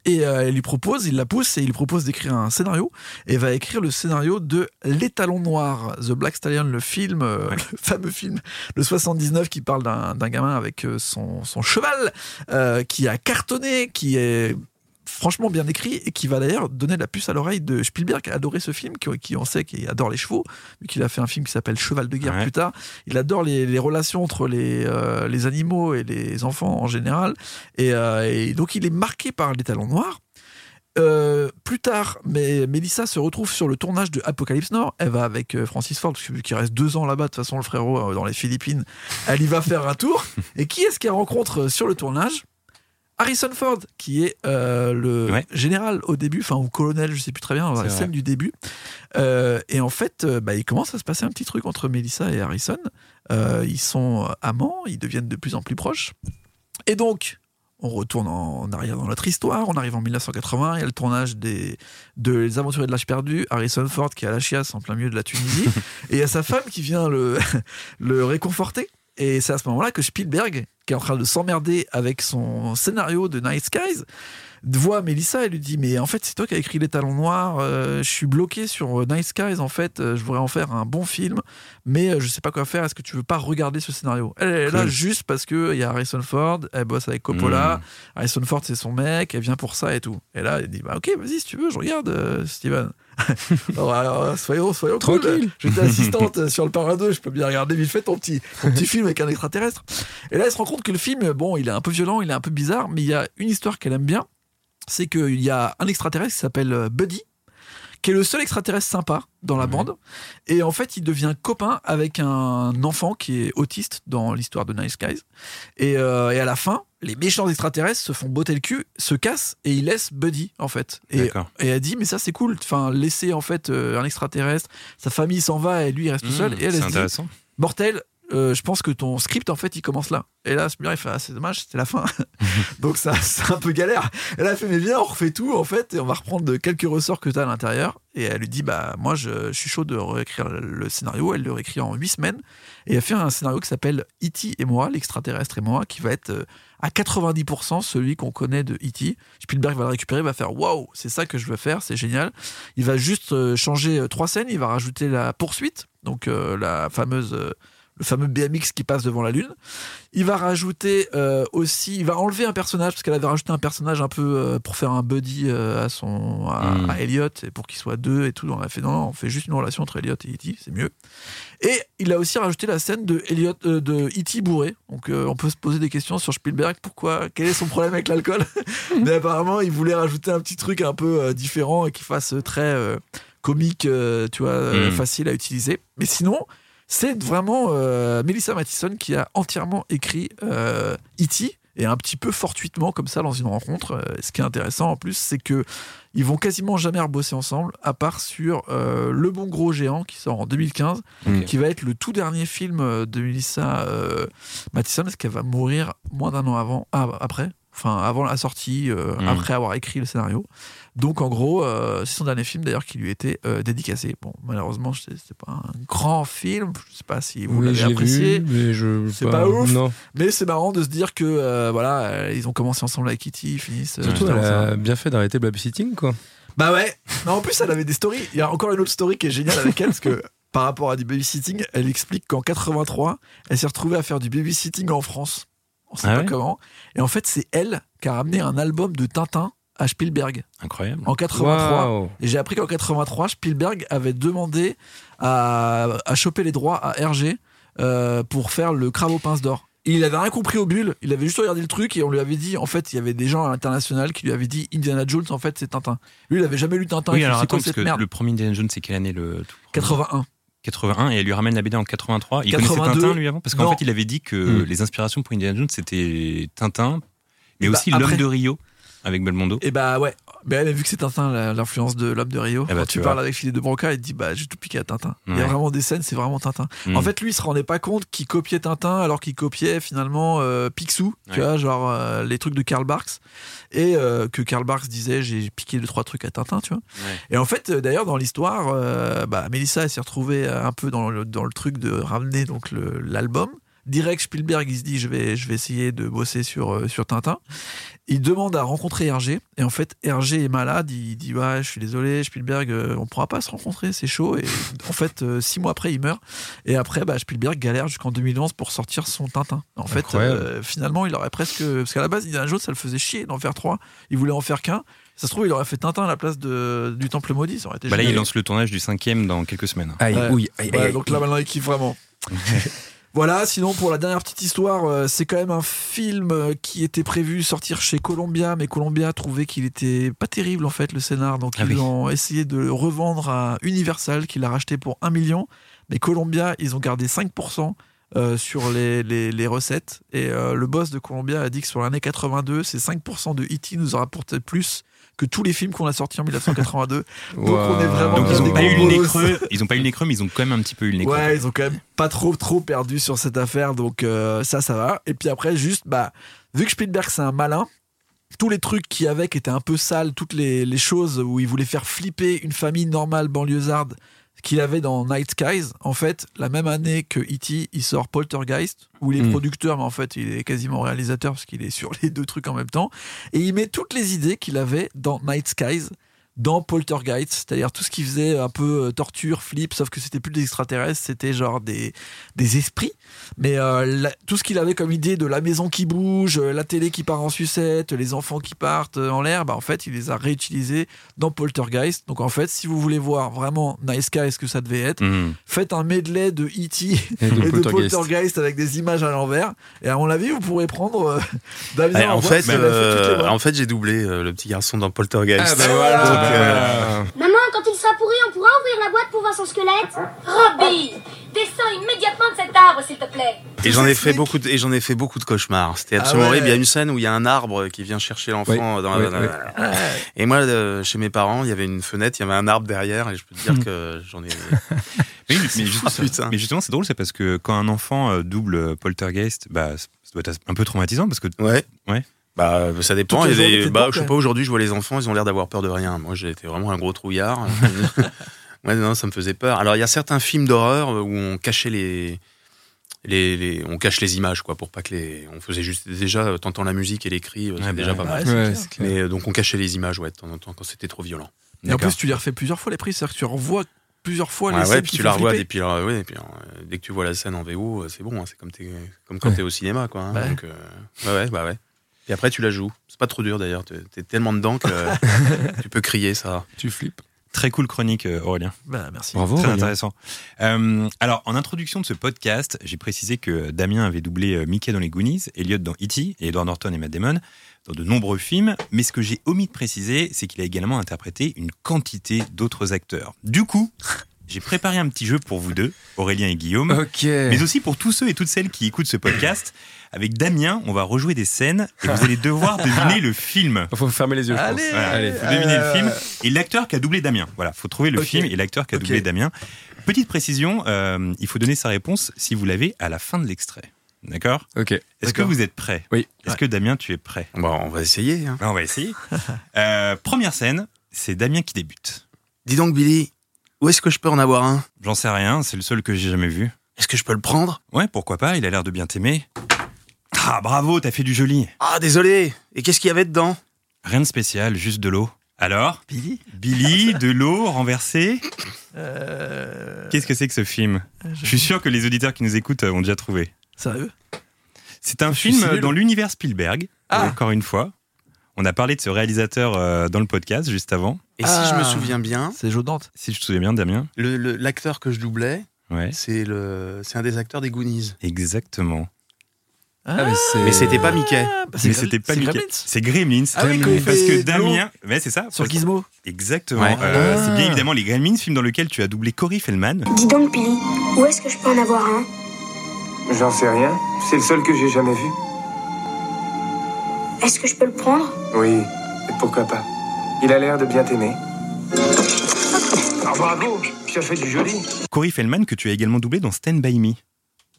Et euh, elle lui propose, il la pousse et il lui propose d'écrire un scénario. Et va écrire le scénario de L'étalon noir, The Black Stallion, le film, euh, le fameux film de 79 qui parle d'un gamin avec euh, son, son cheval euh, qui a cartonné, qui est franchement bien écrit et qui va d'ailleurs donner la puce à l'oreille de Spielberg qui a adoré ce film, qui, qui on sait qu'il adore les chevaux, vu qu'il a fait un film qui s'appelle Cheval de guerre Ouais. plus tard. Il adore les, les relations entre les, euh, les animaux et les enfants en général. Et, euh, et donc il est marqué par les talons noirs. Euh, plus tard, mais Melissa se retrouve sur le tournage de Apocalypse Nord. Elle va avec Francis Ford, parce qu'il reste deux ans là-bas, de toute façon, le frérot dans les Philippines, elle y va faire un tour. Et qui est-ce qu'elle rencontre sur le tournage? Harrison Ford, qui est euh, le Ouais. général au début, enfin, ou colonel, je sais plus très bien, dans la scène vrai. du début. Euh, et en fait, euh, bah, il commence à se passer un petit truc entre Melissa et Harrison. Euh, ils sont amants, ils deviennent de plus en plus proches. Et donc, on retourne en, en arrière dans notre histoire. On arrive en 1980, il y a le tournage des, de Les Aventuriers de l'âge perdu. Harrison Ford qui est à la chiasse en plein milieu de la Tunisie. et il y a sa femme qui vient le, le réconforter. Et c'est à ce moment-là que Spielberg, qui est en train de s'emmerder avec son scénario de Night Skies, voit Melissa et lui dit Mais en fait, c'est toi qui as écrit Les Talons Noirs. euh, je suis bloqué sur euh, Night Skies. En fait, euh, je voudrais en faire un bon film, mais je sais pas quoi faire. Est-ce que tu veux pas regarder ce scénario? Elle est là Cool. juste parce que il y a Harrison Ford, elle bosse avec Coppola. Mm. Harrison Ford, c'est son mec, elle vient pour ça et tout. Et là, il dit Bah, ok, vas-y, si tu veux, je regarde, Steven. alors, alors, soyons, soyons cool. Tranquille. J'étais assistante sur le Parrain 2, je peux bien regarder vite fait ton petit, ton petit film avec un extraterrestre. Et là, elle se rend compte que le film, bon, il est un peu violent, il est un peu bizarre, mais il y a une histoire qu'elle aime bien. C'est qu'il y a un extraterrestre qui s'appelle euh, Buddy, qui est le seul extraterrestre sympa dans la bande. Et en fait, il devient copain avec un enfant qui est autiste dans l'histoire de Nice. Et, euh, et à la fin, les méchants extraterrestres se font botter le cul, se cassent et ils laissent Buddy, en fait. Et, et elle dit, mais ça c'est cool. Enfin, laisser en fait euh, un extraterrestre, sa famille s'en va et lui il reste tout seul. Mmh, Et elle, elle se dit, mortel, euh, je pense que ton script en fait il commence là. Et là, Spielberg il fait ah, c'est dommage, c'était la fin. Donc ça c'est un peu galère. Elle fait mais viens on refait tout en fait et on va reprendre quelques ressorts que tu as à l'intérieur. Et elle lui dit bah moi je, suis chaud de réécrire le, scénario. Elle le réécrit en 8 semaines et elle fait un scénario qui s'appelle E.T. et moi, l'extraterrestre et moi, qui va être euh, à 90% celui qu'on connaît de E.T. Spielberg va le récupérer, va faire waouh, c'est ça que je veux faire, c'est génial. Il va juste euh, changer trois scènes, il va rajouter la poursuite, donc la fameuse le fameux BMX qui passe devant la lune. Il va rajouter euh, aussi, il va enlever un personnage parce qu'elle avait rajouté un personnage un peu euh, pour faire un buddy euh, à son à, Mm. à Elliot et pour qu'il soit deux et tout. On a fait non, non, on fait juste une relation entre Elliot et E.T. c'est mieux. Et il a aussi rajouté la scène de Elliot euh, de E.T. bourré. Donc euh, on peut se poser des questions sur Spielberg. Pourquoi? Quel est son problème avec l'alcool? Mais apparemment, il voulait rajouter un petit truc un peu euh, différent et qui fasse très euh, comique, euh, tu vois, euh, Mm. facile à utiliser. Mais sinon, c'est vraiment euh, Melissa Mathison qui a entièrement écrit euh, E.T. et un petit peu fortuitement comme ça dans une rencontre. Euh, ce qui est intéressant en plus, c'est que ils vont quasiment jamais rebosser ensemble, à part sur euh, Le Bon Gros Géant qui sort en 2015, Ok. qui va être le tout dernier film de Melissa euh, Mathison, parce qu'elle va mourir moins d'un an avant, ah, après, enfin avant la sortie, euh, Mm. après avoir écrit le scénario. Donc en gros, euh, c'est son dernier film d'ailleurs qui lui était euh, dédicacé. Bon, malheureusement, c'est c'est pas un grand film, je sais pas si vous Oui, l'avez apprécié. C'est pas ouf. Non. Mais c'est marrant de se dire que euh, voilà, ils ont commencé ensemble avec Kitty, ils finissent. Surtout, elle a bien fait d'arrêter babysitting, quoi. Bah ouais. Non, en plus, elle avait des stories. Il y a encore une autre story qui est géniale avec elle parce que par rapport à du babysitting, elle explique qu'en 83, elle s'est retrouvée à faire du babysitting en France. On sait Ah pas ouais? comment. Et en fait, c'est elle qui a ramené un album de Tintin à Spielberg Incroyable. en 83. Waouh. Et j'ai appris qu'en 83, Spielberg avait demandé à, à choper les droits à Hergé euh, pour faire le crabe aux pinces d'or. Il avait rien compris au bulle, il avait juste regardé le truc et on lui avait dit, en fait, il y avait des gens à l'international qui lui avaient dit Indiana Jones, en fait, c'est Tintin. Lui, il avait jamais lu Tintin. Oui, il alors attends, parce cette que merde? le premier Indiana Jones, c'est quelle année le tout? premier 81. 81 et elle lui ramène la BD en 83. Il 82. connaissait Tintin lui avant? Parce qu'en fait il avait dit que Mm. les inspirations pour Indiana Jones c'était Tintin, mais Et bah, aussi après- l'homme de Rio avec Belmondo. Et bah ouais, mais elle a vu que c'est Tintin, l'influence de l'homme de Rio. Eh bah, Quand tu vois. parles avec Philippe de Broca, il te dit bah j'ai tout piqué à Tintin. Il y a vraiment des scènes, c'est vraiment Tintin. Mm. En fait, lui, il se rendait pas compte qu'il copiait Tintin alors qu'il copiait finalement euh, Picsou, tu vois, genre euh, les trucs de Karl Barks. Et euh, que Karl Barks disait j'ai piqué deux trois trucs à Tintin, tu vois. Ouais. Et en fait, euh, d'ailleurs, dans l'histoire, bah, Mélissa elle s'est retrouvée un peu dans le, dans le truc de ramener donc l'album. Direct, Spielberg, il se dit je vais, je vais essayer de bosser sur, euh, sur Tintin. Il demande à rencontrer Hergé. Et en fait, Hergé est malade. Il dit ouais, je suis désolé, Spielberg, euh, on pourra pas se rencontrer, c'est chaud. Et en fait, euh, six mois après, il meurt. Et après, bah, Spielberg galère jusqu'en 2011 pour sortir son Tintin. En fait, euh, finalement, il aurait presque. Parce qu'à la base, Indiana Jones, ça le faisait chier d'en faire trois. Il voulait en faire qu'un. Ça se trouve, il aurait fait Tintin à la place de, du Temple Maudit. Ça aurait été Bah là il lance le tournage du cinquième dans quelques semaines. Aïe, Ouais. oui, aïe, Ouais, aïe. donc là maintenant il kiffe vraiment. voilà, sinon pour la dernière petite histoire, euh, c'est quand même un film euh, qui était prévu sortir chez Columbia, mais Columbia a trouvé qu'il était pas terrible en fait le scénar, donc Ah ils oui. ont essayé de le revendre à Universal qui l'a racheté pour 1 million, mais Columbia ils ont gardé 5% euh, sur les, les- les recettes. Et euh, le boss de Columbia a dit que sur l'année 82, ces 5% de E.T. nous ont rapporté plus que tous les films qu'on a sortis en 1982. Donc on est vraiment Donc ils des ont pas eu le nez creux, ils ont pas eu le nez creux, mais ils ont quand même un petit peu eu le nez creux. Ouais, ils ont quand même pas trop trop perdu sur cette affaire, donc euh, ça, ça va. Et puis après, juste, bah, vu que Spielberg c'est un malin, tous les trucs qu'il y avait qui étaient un peu sales, toutes les, les choses où il voulait faire flipper une famille normale banlieusarde qu'il avait dans Night Skies, en fait, la même année que E.T., il sort Poltergeist, où il est Mm. producteur, mais en fait, il est quasiment réalisateur parce qu'il est sur les deux trucs en même temps. Et il met toutes les idées qu'il avait dans Night Skies dans Poltergeist, c'est-à-dire tout ce qui faisait un peu euh, torture, flip, sauf que c'était plus des extraterrestres, c'était genre des, des esprits. Mais euh, la- tout ce qu'il avait comme idée de la maison qui bouge, euh, la télé qui part en sucette, les enfants qui partent en l'air, bah, en fait, il les a réutilisés dans Poltergeist. Donc en fait, si vous voulez voir vraiment Nice Sky, ce que ça devait être, Mhm. faites un medley de E.T. Et et de de Poltergeist. Poltergeist avec des images à l'envers. Et à mon avis, vous pourrez prendre euh, Damien. Ouais, en fait, euh, en fait, j'ai doublé euh, le petit garçon dans Poltergeist. Ah bah voilà, Donc, bah euh. Maman, quand il sera pourri, on pourra ouvrir la boîte pour voir son squelette Robbie Descends immédiatement de cet arbre, s'il te plaît Et j'en ai fait beaucoup de, et j'en ai fait beaucoup de cauchemars. C'était Ah absolument ouais. horrible. Il y a une scène où il y a un arbre qui vient chercher l'enfant Oui, dans, oui, dans- oui. Ouais. Et moi, euh, chez mes parents, il y avait une fenêtre, il y avait un arbre derrière, et je peux te dire que j'en ai. Oui, mais, juste- Ah, putain. mais justement, c'est drôle, c'est parce que quand un enfant euh, double Poltergeist, bah, ça doit être un peu traumatisant parce que Ouais. Ouais. Bah, ça dépend. Toutes Il y a les des- autres étaient bah, je sais pas, aujourd'hui, je vois les enfants, ils ont l'air d'avoir peur de rien. Moi, j'ai été vraiment un gros trouillard. ouais, non, ça me faisait peur. Alors, il y a certains films d'horreur où on cachait les. Les, les- on cache les images quoi pour pas que les on faisait juste déjà euh, t'entends la musique et les cris euh, c'est Ouais, bah déjà ouais. pas mal Ouais, mais euh, donc on cachait les images ouais de temps en temps quand c'était trop violent Et en plus, tu les refais plusieurs fois les prises, c'est-à-dire que tu revois plusieurs fois les Ouais, scènes ouais, puis qui tu la revois, et puis, alors, ouais, et puis alors, euh, dès que tu vois la scène en VO, euh, c'est bon, hein, c'est comme, t'es- comme quand Ouais. t'es au cinéma, quoi. hein, donc, euh, ouais, ouais, bah ouais. Et après, tu la joues. C'est pas trop dur d'ailleurs, t'es t'es tellement dedans que tu peux crier ça. Tu flippes. très cool chronique, euh, Aurélien. Bah, merci. Bravo. Très Aurélien. intéressant. Euh, alors, en introduction de ce podcast, j'ai précisé que Damien avait doublé euh, Mickey dans les Goonies, Elliot dans E.T. et Edward Norton et Matt Damon dans de nombreux films. Mais ce que j'ai omis de préciser, c'est qu'il a également interprété une quantité d'autres acteurs. Du coup, j'ai préparé un petit jeu pour vous deux, Aurélien et Guillaume, Ok. mais aussi pour tous ceux et toutes celles qui écoutent ce podcast. Avec Damien, on va rejouer des scènes et vous allez devoir deviner le film. Il faut fermer les yeux, je pense. Allez, Voilà, Allez. faut deviner Euh, le film et l'acteur qui a doublé Damien. Voilà, faut trouver le film et l'acteur qui a doublé Damien. Petite précision, euh, il faut donner sa réponse si vous l'avez à la fin de l'extrait. D'accord? Ok. Est-ce que vous êtes prêt Oui. Est-ce que Damien, tu es prêt? Bon, on va essayer. hein. On va essayer. Euh, première scène, c'est Damien qui débute. Dis donc, Billy, où est-ce que je peux en avoir un? J'en sais rien, c'est le seul que j'ai jamais vu. Est-ce que je peux le prendre? Ouais, pourquoi pas, il a l'air de bien t'aimer. Ah, bravo, t'as fait du joli. Ah, désolé. Et qu'est-ce qu'il y avait dedans? Rien de spécial, juste de l'eau. Alors? Billy? Billy, de l'eau renversée? Euh... Qu'est-ce que c'est que ce film? Je suis sûr que les auditeurs qui nous écoutent euh, ont déjà trouvé. Sérieux? C'est un Je film euh, dans l'univers Spielberg, Ah. encore une fois. On a parlé de ce réalisateur euh, dans le podcast juste avant. Et si Ah. je me souviens bien, C'est Joe Dante. Si je te souviens bien, Damien. le- le- l'acteur que je doublais, Ouais. c'est un des acteurs des Goonies. Exactement. Ah, mais c'est- Mais c'était pas Mickey. bah, c'est Mais c'était pas c'est Mickey. Gremlins C'est Gremlins. Ah oui, parce que. Damien, ouais, c'est ça. Sur parce- Gizmo Exactement. Ouais. Euh, Ah. C'est bien évidemment les Gremlins, film dans lequel tu as doublé Cory Feldman. Dis donc, Billy, où est-ce que je peux en avoir un? J'en sais rien. C'est le seul que j'ai jamais vu. Est-ce que je peux le prendre? Oui, pourquoi pas. Il a l'air de bien t'aimer. Ah, bravo Tu as fait du joli. Cory Feldman que tu as également doublé dans Stand By Me.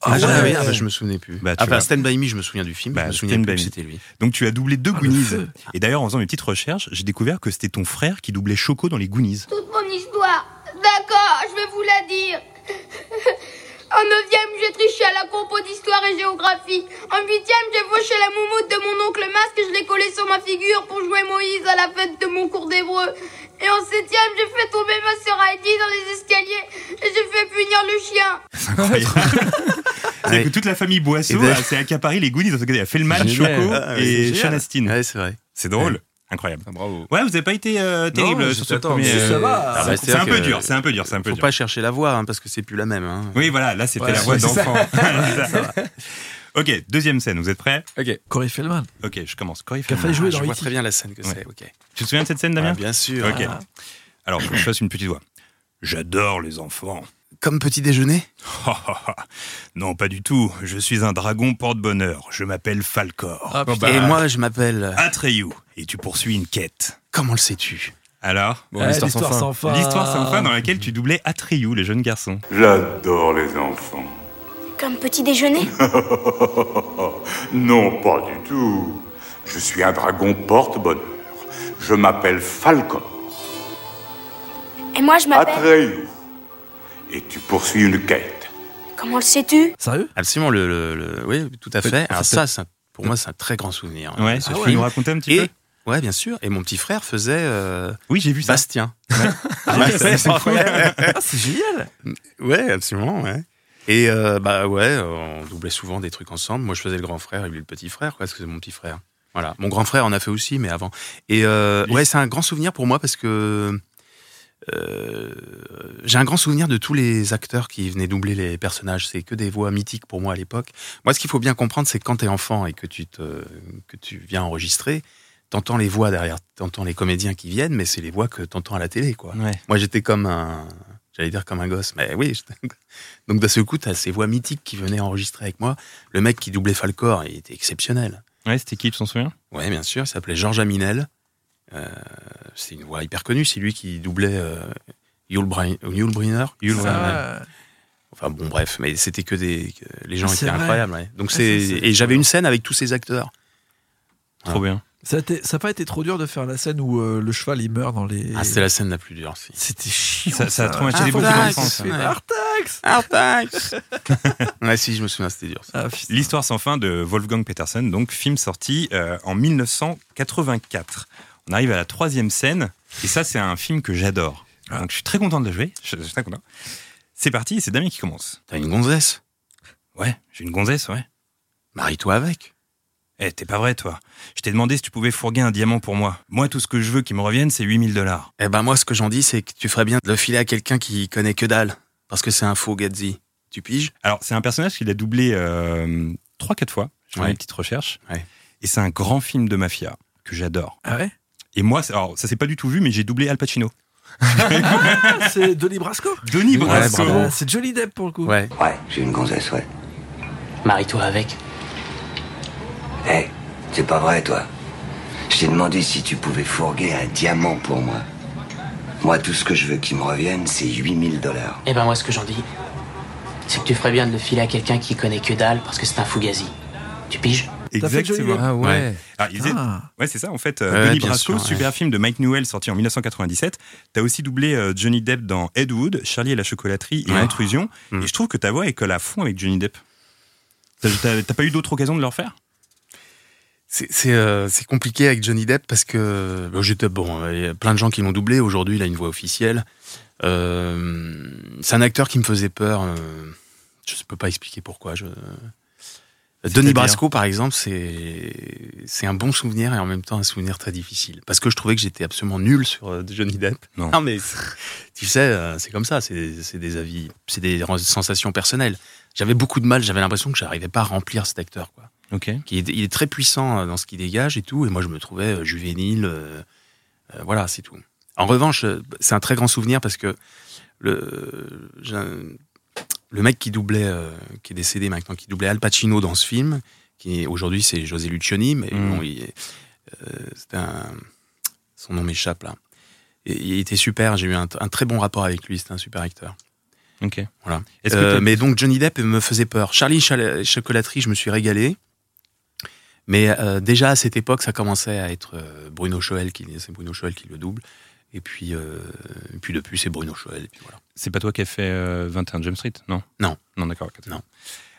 Ah, ouais. j'avais- ah, bah, je me souvenais plus. Bah, ah, bah. Stand By Me, je me souviens du film. Bah, je me souviens plus c'était lui. Donc tu as doublé deux Ah, Goonies. Et d'ailleurs, en faisant mes petites recherches, j'ai découvert que c'était ton frère qui doublait Choco dans les Goonies. Toute mon histoire. D'accord, je vais vous la dire. En neuvième, j'ai triché à la compo d'histoire et géographie. En huitième, j'ai fauché la moumoute de mon oncle Masque et je l'ai collée sur ma figure pour jouer Moïse à la fête de mon cours d'hébreu. Et en septième, j'ai fait tomber ma sœur Heidi dans les escaliers et j'ai fait punir le chien. C'est incroyable. C'est Ouais. que toute la famille Boisseau s'est accaparé les Goonies. Il y a Feldman, Génial. Choco Ah, et. Ouais, c'est vrai. C'est drôle. Incroyable. Ah, bravo. Ouais, vous n'avez pas été euh, terrible Non, sur ce attends, premier. mais euh, ça va. Ah, bah, c'est un peu dur, c'est un peu dur, c'est un peu Faut dur. pas chercher la voix, hein, parce que c'est plus la même. hein. Oui, voilà, là c'était Ouais, la voix d'enfant. ok, deuxième scène, vous êtes prêts? Ok. Corey Feldman. Ok, je commence. A Feldman. jouer je dans vois E.T. très bien la scène que Ouais. c'est. Ok. Tu te souviens de cette scène, Damien? Ah, bien sûr. Ok. Ah. Alors, je fasse une petite voix. J'adore les enfants. Comme petit déjeuner non, pas du tout. Je suis un dragon porte-bonheur. Je m'appelle Falcor. Et moi, je m'appelle. Atreyu. Et tu poursuis une quête. Comment le sais-tu? Alors? Bon, Eh, l'histoire sans fin. sans fin. L'histoire sans fin dans laquelle tu doublais Atreyu, le jeune garçon. J'adore les enfants. Comme petit déjeuner? Non, pas du tout. Je suis un dragon porte-bonheur. Je m'appelle Falcor, Et moi, je m'appelle... Atreyu. Et tu poursuis une quête. Comment le sais-tu? Sérieux? Absolument, le, le- le- oui, tout à fait. Alors ça, un- pour moi, c'est un très grand souvenir. hein, Ouais, ce film. peux nous raconter un petit Et, peu ouais, bien sûr. Et mon petit frère faisait euh, Oui, j'ai vu ça. Bastien. Ah, Ouais, c'est. Ah, c'est génial Ouais, absolument, ouais. Et euh, bah ouais, on doublait souvent des trucs ensemble. Moi, je faisais le grand frère et lui le petit frère, quoi, parce que c'est mon petit frère. Voilà. Mon grand frère en a fait aussi, mais avant. Et euh, ouais, c'est un grand souvenir pour moi parce que euh, j'ai un grand souvenir de tous les acteurs qui venaient doubler les personnages. C'est que des voix mythiques pour moi à l'époque. Moi, ce qu'il faut bien comprendre, c'est que quand t'es enfant et que tu te, que tu viens enregistrer, t'entends les voix derrière, t'entends les comédiens qui viennent, mais c'est les voix que t'entends à la télé, quoi. Ouais. Moi, j'étais comme un. J'allais dire comme un gosse, mais oui. Donc, d'un seul coup, t'as ces voix mythiques qui venaient enregistrer avec moi. Le mec qui doublait Falcor, il était exceptionnel. Ouais, c'était qui, tu t'en souviens? Ouais, bien sûr, il s'appelait Georges Aminel. Euh, c'est une voix hyper connue. C'est lui qui doublait euh, Yul, Brin- Yul Brynner? Yul Enfin bon, bref, mais c'était que des. que les gens Ah, étaient incroyables. ouais. Donc Ah, c'est et j'avais une scène avec tous ces acteurs. Trop bien. Ça n'a pas été trop dur de faire la scène où euh, le cheval il meurt dans les. Ah, c'était la scène la plus dure. si. C'était chiant. Ça, ça a traumatisé beaucoup Artax. d'enfants. Ouais. Artax Artax Ouais, si, je me souviens, c'était dur. ça. Ah. L'histoire sans fin de Wolfgang Petersen, donc film sorti euh, en 1984. On arrive à la troisième scène, et ça c'est un film que j'adore. Ah. Donc je suis très content de le jouer. Je, je suis très content. C'est parti, c'est Damien qui commence. T'as une gonzesse? Ouais, j'ai une gonzesse, ouais. Marie-toi avec. Eh, t'es pas vrai, toi. Je t'ai demandé si tu pouvais fourguer un diamant pour moi. Moi, tout ce que je veux qui me revienne, c'est 8000 dollars. Eh ben moi, ce que j'en dis, c'est que tu ferais bien de le filer à quelqu'un qui connaît que dalle. Parce que c'est un faux Gatsby. Tu piges? Alors, c'est un personnage qu'il a doublé euh, 3-4 fois. J'ai fait Ouais. une petite recherche. Ouais. Et c'est un grand film de mafia que j'adore. Ah ouais? Et moi, alors, ça s'est pas du tout vu, mais j'ai doublé Al Pacino. Ah, C'est Denis Brasco Denis Brasco. C'est Johnny Depp pour le coup. Ouais. Ouais, j'ai une gonzesse, ouais. Marie-toi avec. Hé, c'est pas vrai, toi. Je t'ai demandé si tu pouvais fourguer un diamant pour moi. Moi, tout ce que je veux qui me revienne, c'est 8000 dollars. Eh ben moi, ce que j'en dis, c'est que tu ferais bien de le filer à quelqu'un qui connaît que dalle parce que c'est un fugazi. Tu piges Exactement. Ah ouais. Ouais. Ah, il faisait-. Ouais, c'est ça. En fait, euh, Denis bien Brasco, sûr, ouais. super film de Mike Newell sorti en 1997. T'as aussi doublé euh, Johnny Depp dans Ed Wood, Charlie et la chocolaterie et. Intrusion. Mm. Et je trouve que ta voix est colle à fond avec Johnny Depp. T'as- pas eu d'autre occasion de le refaire? C'est euh, c'est compliqué avec Johnny Depp parce que bon, j'étais bon. euh, Il y a plein de gens qui l'ont doublé. Aujourd'hui, il a une voix officielle. Euh, c'est un acteur qui me faisait peur. euh, je ne peux pas expliquer pourquoi. Je... Denis C'est-à-dire Brasco, par exemple, c'est un bon souvenir et en même temps un souvenir très difficile parce que je trouvais que j'étais absolument nul sur euh, Johnny Depp. Non. mais tu sais, euh, c'est comme ça. C'est des avis, c'est des sensations personnelles. J'avais beaucoup de mal. J'avais l'impression que j'arrivais pas à remplir cet acteur. Quoi Ok. qui est, il est très puissant euh, dans ce qu'il dégage et tout, et moi je me trouvais juvénile, euh, euh, voilà, c'est tout. En revanche, c'est un très grand souvenir parce que le, le mec qui doublait, euh, qui est décédé maintenant, qui doublait Al Pacino dans ce film, qui aujourd'hui c'est José Lucioni, mais Mm. bon, il est- euh, un, son nom m'échappe là. Et il était super, j'ai eu un, un très bon rapport avec lui, c'était un super acteur. Ok. Voilà. Euh, mais donc Johnny Depp me faisait peur. Charlie Chal- Chocolaterie, je me suis régalé. Mais déjà à cette époque, ça commençait à être Bruno Choel qui c'est Bruno Choel qui le double. Et puis, euh, et puis depuis, c'est Bruno Choel. Et puis voilà. C'est pas toi qui as fait euh, 21 James Street Non? Non. Non, d'accord. Non.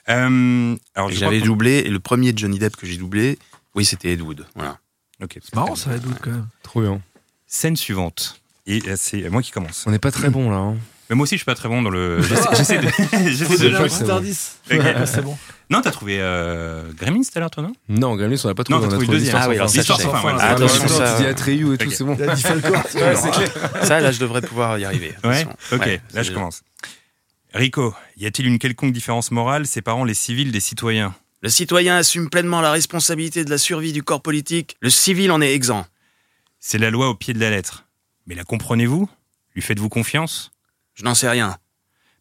Euh, alors, J'avais doublé, et le premier Johnny Depp que j'ai doublé, oui, c'était Ed Wood. Voilà. Ok. C'est marrant ça, Ed Wood quand même. Trop bien. Scène suivante. Et euh, c'est moi qui commence. On n'est pas très bon là. hein. Mais moi aussi, je suis pas très bon dans le. J'essaie j'essaie de. j'essaie de- un petit c'est indice. C'est bon. Non, t'as trouvé euh, Gremlins tout à l'heure, toi, non? Non, Gremlins, on n'a pas trouvé. Non, t'as on a trouvé le deuxième. Ah oui, alors L'histoire sans fin. Ah, Attends, attention, ça- tu dis Atreyu et tout, c'est bon. A dit Falcor. Ouais, c'est clair. Ça, là, je devrais pouvoir y arriver. Ouais. Ok. Ouais, là, je commence. Rico, y a-t-il une quelconque différence morale séparant les civils des citoyens? Le citoyen assume pleinement la responsabilité de la survie du corps politique. Le civil en est exempt. C'est la loi au pied de la lettre. Mais la comprenez-vous? Lui faites-vous confiance? Je n'en sais rien.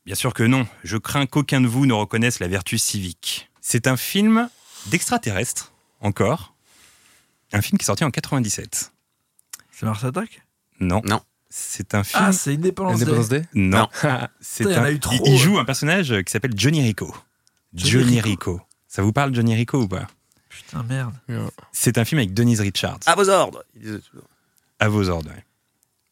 Bien sûr que non. Je crains qu'aucun de vous ne reconnaisse la vertu civique. C'est un film d'extraterrestres, encore. Un film qui est sorti en 97. C'est Mars Attack? Non. Non. C'est un film. Ah, c'est Independence, Independence Day. Day? Non. C'est un- a eu trop, il- joue un personnage qui s'appelle Johnny Rico. Johnny Johnny Rico. Rico. Ça vous parle Johnny Rico ou pas? Putain, merde. C'est un film avec Denise Richards. À vos ordres il disait toujours. À vos ordres. ouais.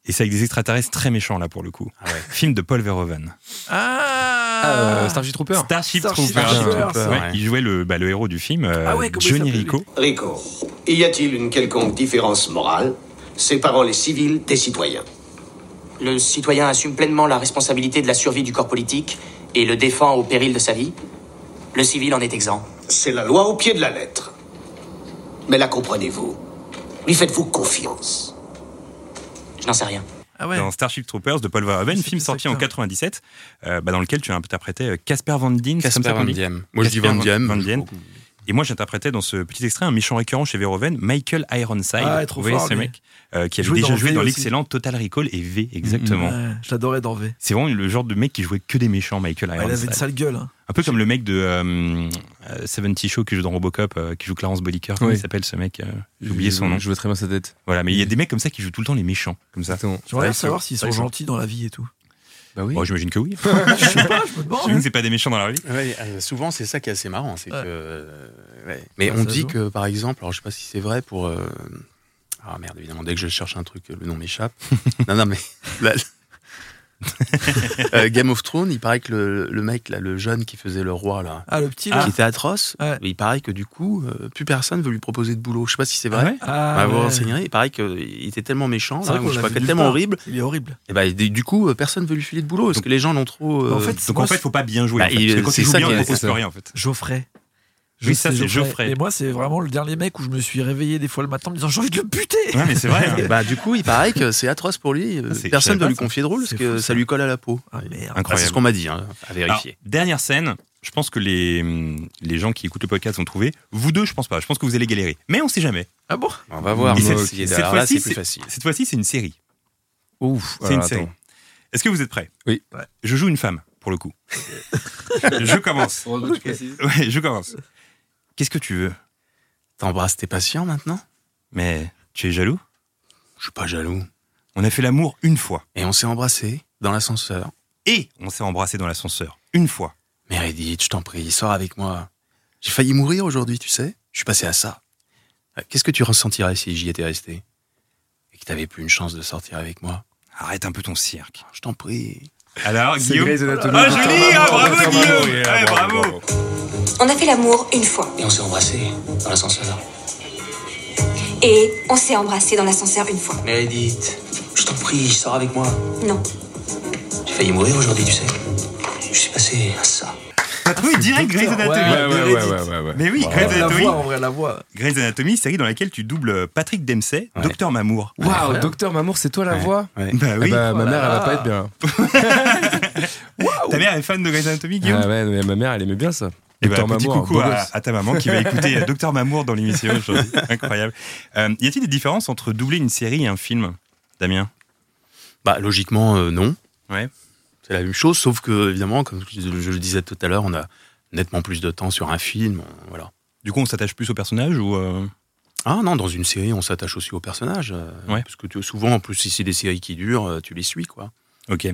Et c'est avec des extraterrestres très méchants là pour le coup. Ah ouais. Film de Paul Verhoeven. Ah, Euh, Starship Trooper. Starship, Starship Ouais, ouais. Il jouait le, bah, le héros du film, euh, Ah Johnny Rico. Rico, y a-t-il une quelconque différence morale? Séparant les civils des citoyens Le citoyen assume pleinement la responsabilité de la survie du corps politique et le défend au péril de sa vie. Le civil en est exempt. C'est la loi au pied de la lettre. Mais la comprenez-vous? Lui faites-vous confiance Je n'en sais rien. Ah ouais. Dans Starship Troopers de Paul Verhoeven, film sorti en ça. 97, euh, bah, dans lequel tu as interprété euh, Casper Van Dien. Casper Van Diem. Moi, je dis Van Diem. Van Dien. Et moi, j'interprétais dans ce petit extrait un méchant récurrent chez Verhoeven, Michael Ironside. Ah, trop Vous voyez fort, ce lui. mec euh, qui avait Joué déjà dans joué V dans l'excellent Total Recall et V, exactement. Ouais, je l'adorais dans V. C'est vraiment le genre de mec qui jouait que des méchants, Michael Ouais, il Ironside. avait une sale gueule. hein. Un peu comme le mec de euh, euh, 70 Show qui joue dans Robocop, euh, qui joue Clarence Bodicker. Comment Oui. il s'appelle ce mec euh, J'ai oublié son nom. Je vois très bien sa tête. Voilà, mais il y a des mecs comme ça qui jouent tout le temps les méchants, comme ça. J'aimerais savoir s'ils sont gentils dans la vie et tout. Bah oui. Bon, j'imagine que oui. je sais pas, je me demande. J'imagine que c'est pas des méchants dans la vie. Ouais, euh, souvent, c'est ça qui est assez marrant. C'est Ouais. que, euh, ouais. Mais Ouais, on dit joue. que, par exemple, alors je sais pas si c'est vrai pour. euh, Ah merde, évidemment, dès que je cherche un truc, le nom m'échappe. non, non, mais. Euh, Game of Thrones, il paraît que le, le mec, là, le jeune qui faisait le roi, là, Ah, le petit là. qui était atroce, Ouais. il paraît que du coup, euh, plus personne veut lui proposer de boulot. Je sais pas si c'est Ah vrai. ouais Ah, Bah, vous ouais. renseignerez, il paraît qu'il était tellement méchant, là, ou je sais pas, nulle tellement horrible, Il est horrible. et bah, du coup, euh, personne veut lui filer de boulot parce que les gens l'ont trop. euh, En fait, Donc en fait, faut pas bien jouer. Bah, en fait, il- parce que quand c'est tu joues ça bien, qui on est- ne propose c'est ça. rien en fait. Geoffrey. Oui, ça, c'est Geoffrey. Et moi, c'est vraiment le dernier mec où je me suis réveillé des fois le matin en me disant j'ai envie de le buter. Ouais, mais c'est vrai. hein. Bah, du coup, il paraît que c'est atroce pour lui. Ah, c'est- je Personne ne lui confier de rôle parce que fou, ça ça. lui colle à la peau. Ah merde. Bah, c'est Incroyable. ce qu'on m'a dit, hein, à Alors, vérifier. dernière scène. Je pense que les, hum, les gens qui écoutent le podcast vont trouver. Vous deux, je pense pas. Je pense que vous allez galérer. Mais on sait jamais. Ah bon? On va voir. Moi, cette- fois-ci, c'est facile. Cette fois-ci, c'est une série. Ouf. C'est une alors, série. Est-ce que vous êtes prêts? Oui. Je joue une femme, pour le coup. je commence. Ouais, je commence. Qu'est-ce que tu veux? T'embrasses tes patients maintenant? Mais tu es jaloux? Je suis pas jaloux. On a fait l'amour une fois. Et on s'est embrassés dans l'ascenseur. Et on s'est embrassé dans l'ascenseur. Une fois. Meredith, je t'en prie, sors avec moi. J'ai failli mourir aujourd'hui, tu sais. Je suis passé à ça. Euh, Qu'est-ce que tu ressentirais si j'y étais resté? Et que t'avais plus une chance de sortir avec moi? Arrête un peu ton cirque. Je t'en prie. Alors, Guillaume Grey's Anatomy. Ah, joli ah, Bravo, Guillaume Ouais, bravo, bravo. On a fait l'amour une fois. Et on s'est embrassés dans l'ascenseur. Et on s'est embrassé dans l'ascenseur une fois. Meredith, je t'en prie, sors avec moi. Non. J'ai failli mourir aujourd'hui, tu sais. Je suis passé à ça. T'as trouvé direct Grey's Anatomy ouais, Ouais, ouais, ouais, ouais, ouais, ouais. Mais oui. Grey's La Anatomy. voix, en vrai, la voix. Grey's Anatomy, série dans laquelle tu doubles Patrick Dempsey, Ouais. Docteur Mamour. Waouh, Docteur Mamour, c'est toi la Ouais, voix ouais. Bah Ah oui. bah, ma mère, elle va pas être bien. Ta mère est fan de Grey's Anatomy, Guillaume Ah ouais, mais ma mère, elle aimait bien ça. Eh ben, Docteur petit Mamour, coucou beau à, ta maman qui va écouter Docteur Mamour dans l'émission aujourd'hui. Incroyable. Euh, y a-t-il des différences entre doubler une série et un film, Damien? Bah, logiquement, euh, non. Ouais. C'est la même chose, sauf que, évidemment, comme je, le disais tout à l'heure, on a nettement plus de temps sur un film. on- Voilà. Du coup, on s'attache plus au personnage ou euh, Ah non, dans une série, on s'attache aussi aux personnages. euh, Ouais. Parce que tu, souvent, en plus, si c'est des séries qui durent, euh, tu les suis, quoi. Ok.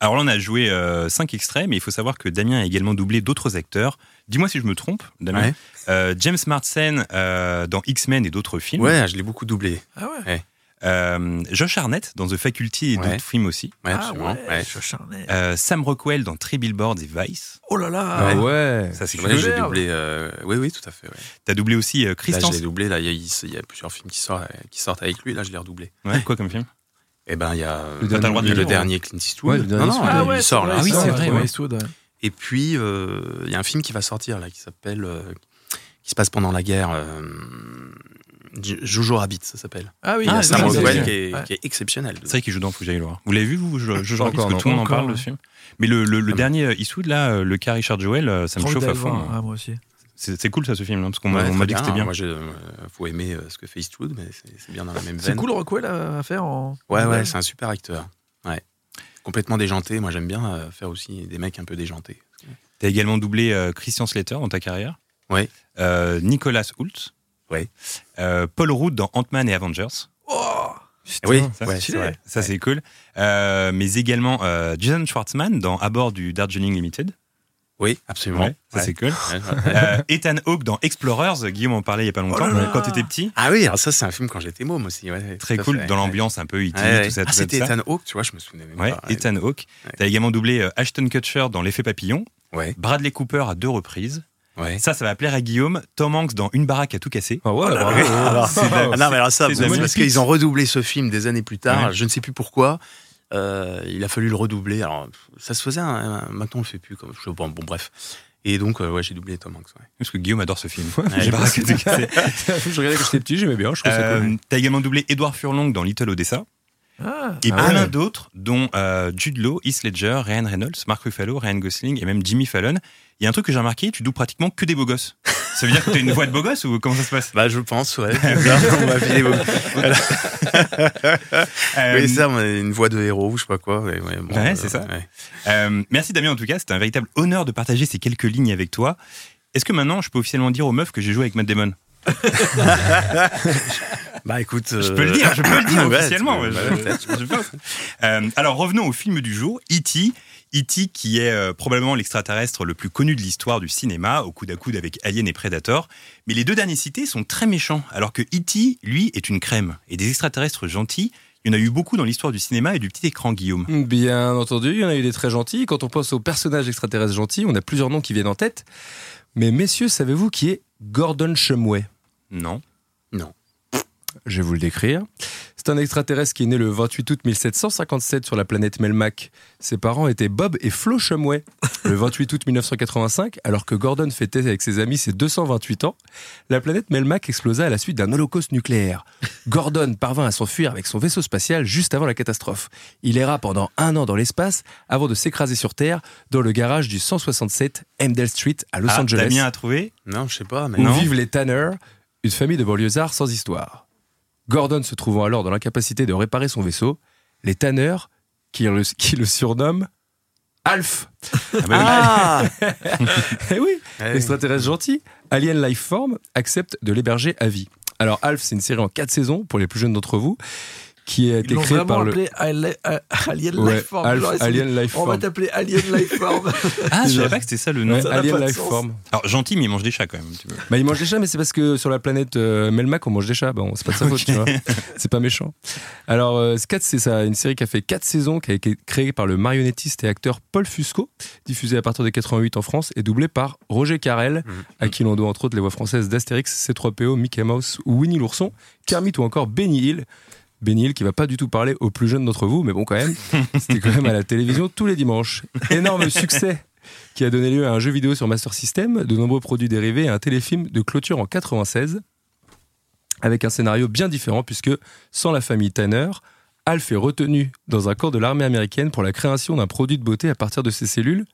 Alors là, on a joué 5 extraits, mais il faut savoir que Damien a également doublé d'autres acteurs. Dis-moi si je me trompe, Damien. Ouais. Euh, James Marsden euh, dans X-Men et d'autres films. Ouais, je l'ai beaucoup doublé. Ah ouais. Euh, Josh Harnett dans The Faculty et Ouais. d'autres films aussi. Ouais, Ah absolument. ouais, ouais. suis acharné. Euh, Sam Rockwell dans Three Billboards et Vice. Oh là là. Ah ouais. Ça, c'est Ouais, cool. j'ai doublé. euh, Oui, oui, tout à fait. Ouais. T'as doublé aussi euh, Là, Christian. je l'ai doublé. Là, il y, a- il y a plusieurs films qui sortent, qui sortent avec lui. Là, je l'ai redoublé. Ouais, quoi comme film? Et ben, il y a Le dernier- le droit de le, dire. dernier Clint Eastwood. Ouais, le dernier non, non, il Ah ouais, sort là. Ah oui, c'est vrai, ouais, ouais. Eastwood, ouais. Et puis, euh, il y a un film qui va sortir là, qui s'appelle, euh, qui se passe pendant la guerre. Euh, Jojo Rabbit, ça s'appelle. Ah oui, il y a c'est Sam Rockwell c'est qui est, vrai. qui est exceptionnel. C'est vrai qu'il joue dans Faut que j'aille le voir. Vous l'avez vu, vous Pas rappelle, parce que tout le monde en parle ce film. Mais le, le, le Ah dernier euh, Eastwood, là, euh, le cas Richard Joel, euh, ça me chauffe à fond. hein. Ah, moi aussi. C'est c'est cool ça, ce film, là, parce qu'on Ouais, m'a dit que c'était bien. Moi, euh, faut aimer euh, ce que fait Eastwood, mais c'est c'est bien dans la même C'est veine. cool Rockwell à à faire en. Ouais, ouais, c'est un super acteur. complètement déjanté. Moi, j'aime bien euh, faire aussi des mecs un peu déjantés. Tu as également doublé euh, Christian Slater dans ta carrière. Oui. Euh, Nicolas Hoult. Euh, Paul Rudd dans Ant-Man et Avengers. oui, ça, ouais, c'est c'est vrai. Ça, c'est cool. Euh, mais également euh, Jason Schwartzman dans À bord du Darjeeling Limited. Oui, absolument. Ouais, ça, Ouais. c'est cool. Euh, Ethan Hawke dans Explorers. Guillaume en parlait il y a pas longtemps. Oh quand tu étais petit. Ah oui, alors ça, c'est un film quand j'étais môme aussi. Très cool. fait, Dans l'ambiance un peu E.T., tout ça. Ah, c'était. Ethan Hawke, tu vois, je me souvenais même pas. Ethan Hawke. T'as également doublé Ashton Kutcher dans L'effet papillon. Bradley Cooper à deux reprises. Ouais. Ça, ça va plaire à Guillaume. Tom Hanks dans Une baraque à tout casser. Ah ouais, bravo. Oui, alors, C'est de la- ah non, mais alors ça, bonne parce qu'ils ont redoublé ce film des années plus tard. Ouais. Je ne sais plus pourquoi. Euh, il a fallu le redoubler. Alors, ça se faisait. un- un- maintenant, on le fait plus. Comme, je, bon, bon, bref. Et donc, euh, ouais, j'ai doublé Tom Hanks. ouais. Parce que Guillaume adore ce film. Ouais, Une baraque à tout casser. je regardais quand j'étais petit, j'aimais bien, je Euh, cool. T'as également doublé Edouard Furlong dans Little Odessa. Ah, Et Ah plein ouais. d'autres, dont euh, Jude Law, Heath Ledger, Ryan Reynolds, Mark Ruffalo, Ryan Gosling et même Jimmy Fallon. Il y a un truc que j'ai remarqué, tu doubles pratiquement que des beaux gosses. Ça veut dire que t'as une voix de beau gosse ou comment ça se passe? Bah, je pense, ouais. Là, on. Euh, Oui, ça, on a une voix de héros, ou je sais pas quoi. Ouais, ouais, bon, Ouais, euh, c'est ça. ouais. Euh, merci Damien en tout cas, c'était un véritable honneur de partager ces quelques lignes avec toi. Est-ce que maintenant je peux officiellement dire aux meufs que j'ai joué avec Matt Damon? Bah, écoute. Je peux le dire, je peux le dire officiellement. ouais, bah, je- peut-être. je pense. Euh, alors revenons au film du jour, E.T. E.T. qui est euh, probablement l'extraterrestre le plus connu de l'histoire du cinéma, au coude à coude avec Alien et Predator. Mais les deux derniers cités sont très méchants, alors que E.T. lui est une crème. Et des extraterrestres gentils, il y en a eu beaucoup dans l'histoire du cinéma et du petit écran Guillaume. Bien entendu, il y en a eu des très gentils. Quand on pense aux personnages extraterrestres gentils, on a plusieurs noms qui viennent en tête. Mais messieurs, savez-vous qui est Gordon Shumway? Non. Non. Je vais vous le décrire. C'est un extraterrestre qui est né le 28 août 1757 sur la planète Melmac. Ses parents étaient Bob et Flo Shumway. Le 28 août 1985, alors que Gordon fêtait avec ses amis ses 228 ans, la planète Melmac explosa à la suite d'un holocauste nucléaire. Gordon parvint à s'enfuir avec son vaisseau spatial juste avant la catastrophe. Il erra pendant un an dans l'espace avant de s'écraser sur Terre dans le garage du 167 Emdale Street à Los Ah, Angeles Damien a trouvé Non, je sais pas, mais où non. vivent les Tanner, une famille de banlieusards sans histoire. Gordon se trouvant alors dans l'incapacité de réparer son vaisseau, les Tanner, qui le, qui le surnomment Alf. Ah bah oui. Ah Eh oui, l'extraterrestre gentil, Alien Lifeform, accepte de l'héberger à vie. Alors Alf, c'est une série en quatre saisons pour les plus jeunes d'entre vous, qui a été vraiment par le Alien Ouais, Lifeform. Alf, Genre, Alien dit, On Lifeform. va t'appeler Alien Lifeform. Ah, je savais pas que c'était ça le nom. Ouais, Alien Lifeform. Alors gentil, mais il mange des chats quand même. Bah, il mange des chats, mais c'est parce que sur la planète euh, Melmac, on mange des chats. Bon, c'est pas de sa faute, tu vois. C'est pas méchant. Alors, euh, Scat, c'est ça, une série qui a fait 4 saisons, qui a été créée par le marionnettiste et acteur Paul Fusco, diffusée à partir de 88 en France et doublée par Roger Carrel, à qui l'on doit entre autres les voix françaises d'Astérix, C3PO, Mickey Mouse ou Winnie l'ourson, Kermit ou encore Benny Hill. Hill qui va pas du tout parler aux plus jeunes d'entre vous, mais bon, quand même, c'était quand même à la télévision tous les dimanches. Énorme succès qui a donné lieu à un jeu vidéo sur Master System, de nombreux produits dérivés et un téléfilm de clôture en 96, avec un scénario bien différent puisque, sans la famille Tanner, Alf est retenu dans un camp de l'armée américaine pour la création d'un produit de beauté à partir de ses cellules.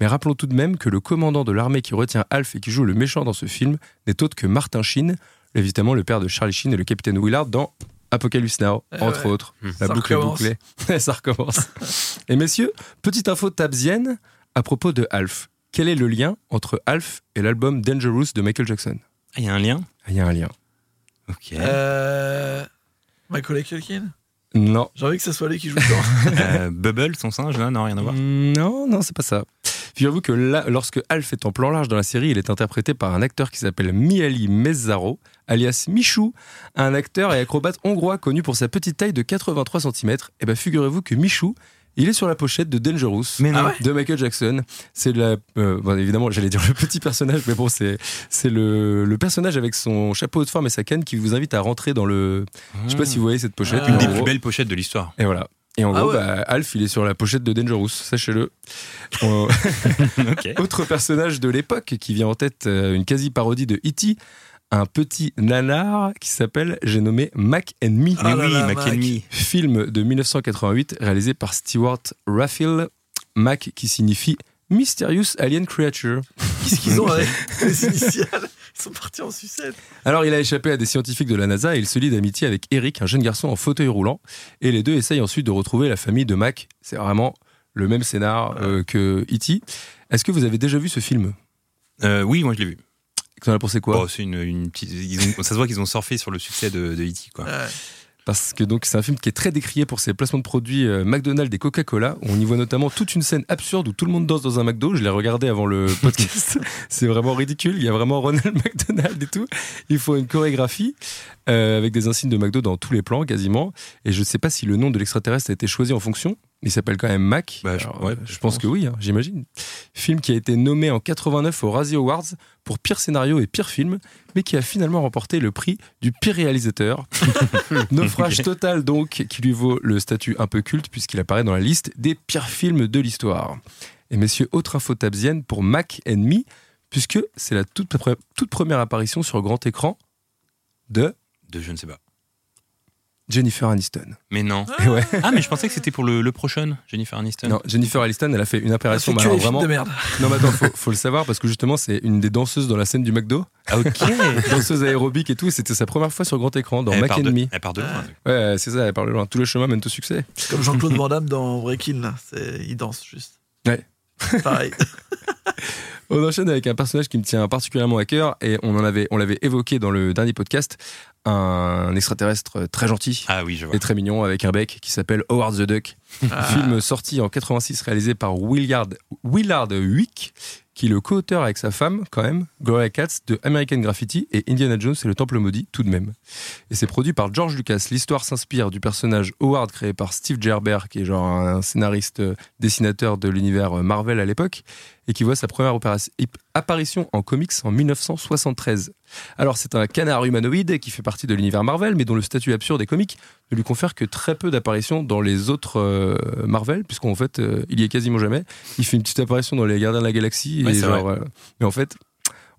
Mais rappelons tout de même que le commandant de l'armée qui retient Alf et qui joue le méchant dans ce film n'est autre que Martin Sheen, évidemment le père de Charlie Sheen et le capitaine Willard dans Apocalypse Now, Eh entre ouais. autres. Mmh. La Ça boucle est bouclée. Ça recommence. Et messieurs, petite info tabzienne à propos de Alf. Quel est le lien entre Alf et l'album Dangerous de Michael Jackson? Ah, il y a un lien? Ah, Il y a un lien. Ok. Euh, Michael Culkin Non. J'ai envie que ce soit lui qui joue dedans. Euh, Bubble, son singe, là, non, rien à voir. Non, non, c'est pas ça. Figurez-vous que là, lorsque Alf est en plan large dans la série, il est interprété par un acteur qui s'appelle Miali Mezzaro, alias Michou, un acteur et acrobate hongrois connu pour sa petite taille de 83 cm. Et ben figurez-vous que Michou, il est sur la pochette de Dangerous Mais non. Ah de Michael Jackson. C'est la, euh, bon, évidemment, j'allais dire le petit personnage, mais bon, c'est c'est le, le personnage avec son chapeau de forme et sa canne qui vous invite à rentrer dans le. Je sais pas si vous voyez cette pochette. Ah. Une des plus belles pochettes de l'histoire. et voilà. Et en Ah gros, ouais. bah, Alf, il est sur la pochette de Dangerous, sachez-le. Autre personnage de l'époque qui vient en tête, euh, une quasi-parodie de E.T., un petit nanar qui s'appelle, j'ai nommé Mac and Me. Ah oui, là, Mac Mac. and Me. Film de 1988 réalisé par Stewart Raphael. Mac qui signifie Mysterious Alien Creature. Qu'est-ce qu'ils ont avec les initiales? Ils sont partis en sucette. Alors, il a échappé à des scientifiques de la NASA et il se lie d'amitié avec Eric, un jeune garçon en fauteuil roulant. Et les deux essayent ensuite de retrouver la famille de Mac. C'est vraiment le même scénar euh, que E.T. Est-ce que vous avez déjà vu ce film? Euh, oui, moi je l'ai vu. T'en as pensé quoi Bon, c'est une, une petite. ils ont- ça se voit qu'ils ont surfé sur le succès de, de E.T. Quoi. Parce que donc c'est un film qui est très décrié pour ses placements de produits euh, McDonald's et Coca-Cola. On y voit notamment toute une scène absurde où tout le monde danse dans un McDo. Je l'ai regardé avant le podcast. c'est vraiment ridicule. Il y a vraiment Ronald McDonald et tout. Il faut une chorégraphie euh, avec des insignes de McDo dans tous les plans quasiment. Et je ne sais pas si le nom de l'extraterrestre a été choisi en fonction. Il s'appelle quand même Mac. Bah, je- Alors, ouais, euh, je, pense, que oui, hein, j'imagine. Film qui a été nommé en 89 aux Razzie Awards pour pire scénario et pire film, mais qui a finalement remporté le prix du pire réalisateur. Naufrage total donc, qui lui vaut le statut un peu culte puisqu'il apparaît dans la liste des pires films de l'histoire. Et messieurs, autre info tabzienne pour Mac Me, puisque c'est la toute première apparition sur grand écran de De je ne sais pas. Jennifer Aniston. Mais non. Ouais. Ah, mais je pensais que c'était pour le, le prochain, Jennifer Aniston. Non, Jennifer Aniston, elle a fait une apparition films vraiment. de merde. Non, mais attends, faut, faut le savoir parce que justement, c'est une des danseuses dans la scène du McDo. Ah, ok. danseuse aérobique et tout. et C'était sa première fois sur grand écran dans elle, Mac part and de, Me. elle part de loin. Ouais, c'est ça, elle parle loin. Tous les chemins mènent au succès. Comme Jean-Claude Van Damme dans Breaking, là. C'est- Il danse juste. Ouais. Pareil. On enchaîne avec un personnage qui me tient particulièrement à cœur et on en avait, on l'avait évoqué dans le dernier podcast, un extraterrestre très gentil Ah oui, je vois. et très mignon avec un bec qui s'appelle Howard the Duck. Ah. Film sorti en 86 réalisé par Willard, Willard Wick qui est le co-auteur avec sa femme quand même, Gloria Katz de American Graffiti et Indiana Jones et le Temple maudit tout de même. Et c'est produit par George Lucas. L'histoire s'inspire du personnage Howard créé par Steve Gerber qui est genre un scénariste dessinateur de l'univers Marvel à l'époque et qui voit sa première apparition en comics en 1973. Alors c'est un canard humanoïde qui fait partie de l'univers Marvel mais dont le statut absurde et comique ne lui confère que très peu d'apparitions dans les autres euh, Marvel puisqu'en fait euh, il y est quasiment jamais. Il fait une petite apparition dans les Gardiens de la Galaxie Ouais, et genre, euh, mais en fait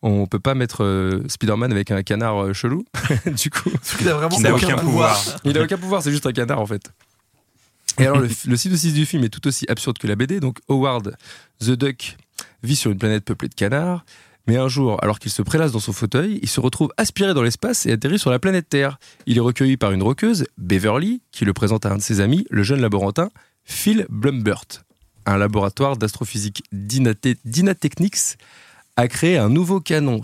on peut pas mettre euh, Spider-Man avec un canard euh, chelou du coup Parce qu'il a vraiment n'a aucun, aucun pouvoir. pouvoir. il a aucun pouvoir, c'est juste un canard en fait. Et alors, le, le synopsis du film est tout aussi absurde que la BD. Donc, Howard the Duck vit sur une planète peuplée de canards. Mais un jour, alors qu'il se prélasse dans son fauteuil, il se retrouve aspiré dans l'espace et atterrit sur la planète Terre. Il est recueilli par une roqueuse, Beverly, qui le présente à un de ses amis, le jeune laborantin Phil Blumbert. Un laboratoire d'astrophysique Dynate- Dynatechnics a créé un nouveau canon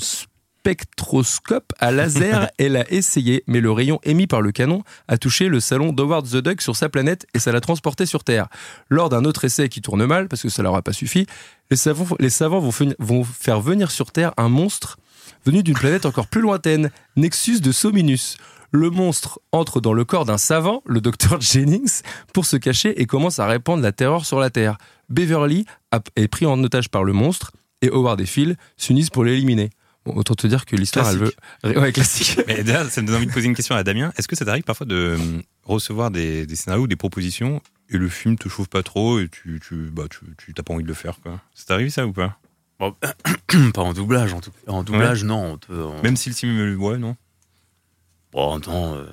spectroscope à laser et l'a essayé, mais le rayon émis par le canon a touché le salon d'Howard the Duck sur sa planète et ça l'a transporté sur Terre. Lors d'un autre essai qui tourne mal, parce que ça leur a pas suffi, les savants, les savants vont, vont faire venir sur Terre un monstre venu d'une planète encore plus lointaine, Nexus de Sominus. Le monstre entre dans le corps d'un savant, le docteur Jennings, pour se cacher et commence à répandre la terreur sur la Terre. Beverly a- est pris en otage par le monstre et Howard et Phil s'unissent pour l'éliminer. Bon, autant te dire que l'histoire, elle veut. Ouais, classique. Mais d'ailleurs, ça me donne envie de poser une question à Damien. Est-ce que ça t'arrive parfois de euh, recevoir des, des scénarios ou des propositions et le film te chauffe pas trop et tu, tu, bah, tu, tu t'as pas envie de le faire quoi? Ça t'arrive ça ou pas? Bon, pas en doublage, en tout cas. En doublage, non. on te- on- Même si le film, ouais, non Bon, non. euh,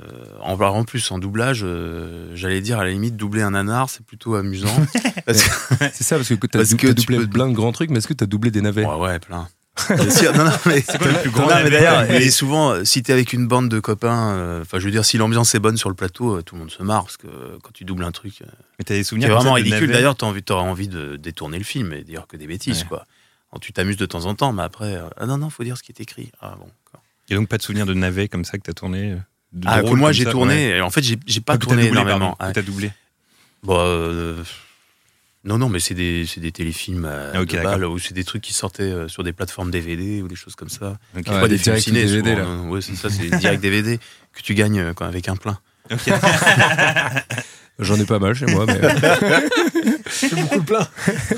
en, en plus, en doublage, euh, j'allais dire à la limite, doubler un nanar, c'est plutôt amusant. Parce que- C'est ça, parce que t'as Parce dou- que t'as tu doublé peux- plein de grands trucs, mais est-ce que t'as doublé des navets? Ouais, ouais, plein. Bien sûr, non, non, mais, C'est quoi le plus grand Non, mais navet d'ailleurs, et souvent, si t'es avec une bande de copains, euh, enfin, je veux dire, si l'ambiance est bonne sur le plateau, euh, tout le monde se marre parce que euh, quand tu doubles un truc, euh, Mais t'as des c'est souvenirs comme vraiment ridicule. D'ailleurs, t'as envie, t'auras envie de détourner le film et dire que des bêtises, Ouais. quoi. Alors, tu t'amuses de temps en temps, mais après, euh, ah non, non, faut dire ce qui est écrit. Ah bon. Il y a donc pas de souvenirs de navets comme ça que t'as tourné de Ah, que moi j'ai tourné. ouais. En fait, j'ai j'ai pas Ah, tourné énormément. t'as doublé. Euh, non, non, mais c'est des, c'est des téléfilms euh, Ah, ok, de d'accord. balles, ou c'est des trucs qui sortaient euh, sur des plateformes DVD ou des choses comme ça. Ouais, pas des films ciné, DVD, souvent, là. ouais, c'est ça, c'est des directs DVD que tu gagnes euh, quand, avec un plein. J'en ai pas mal chez moi, mais. C'est beaucoup de plein.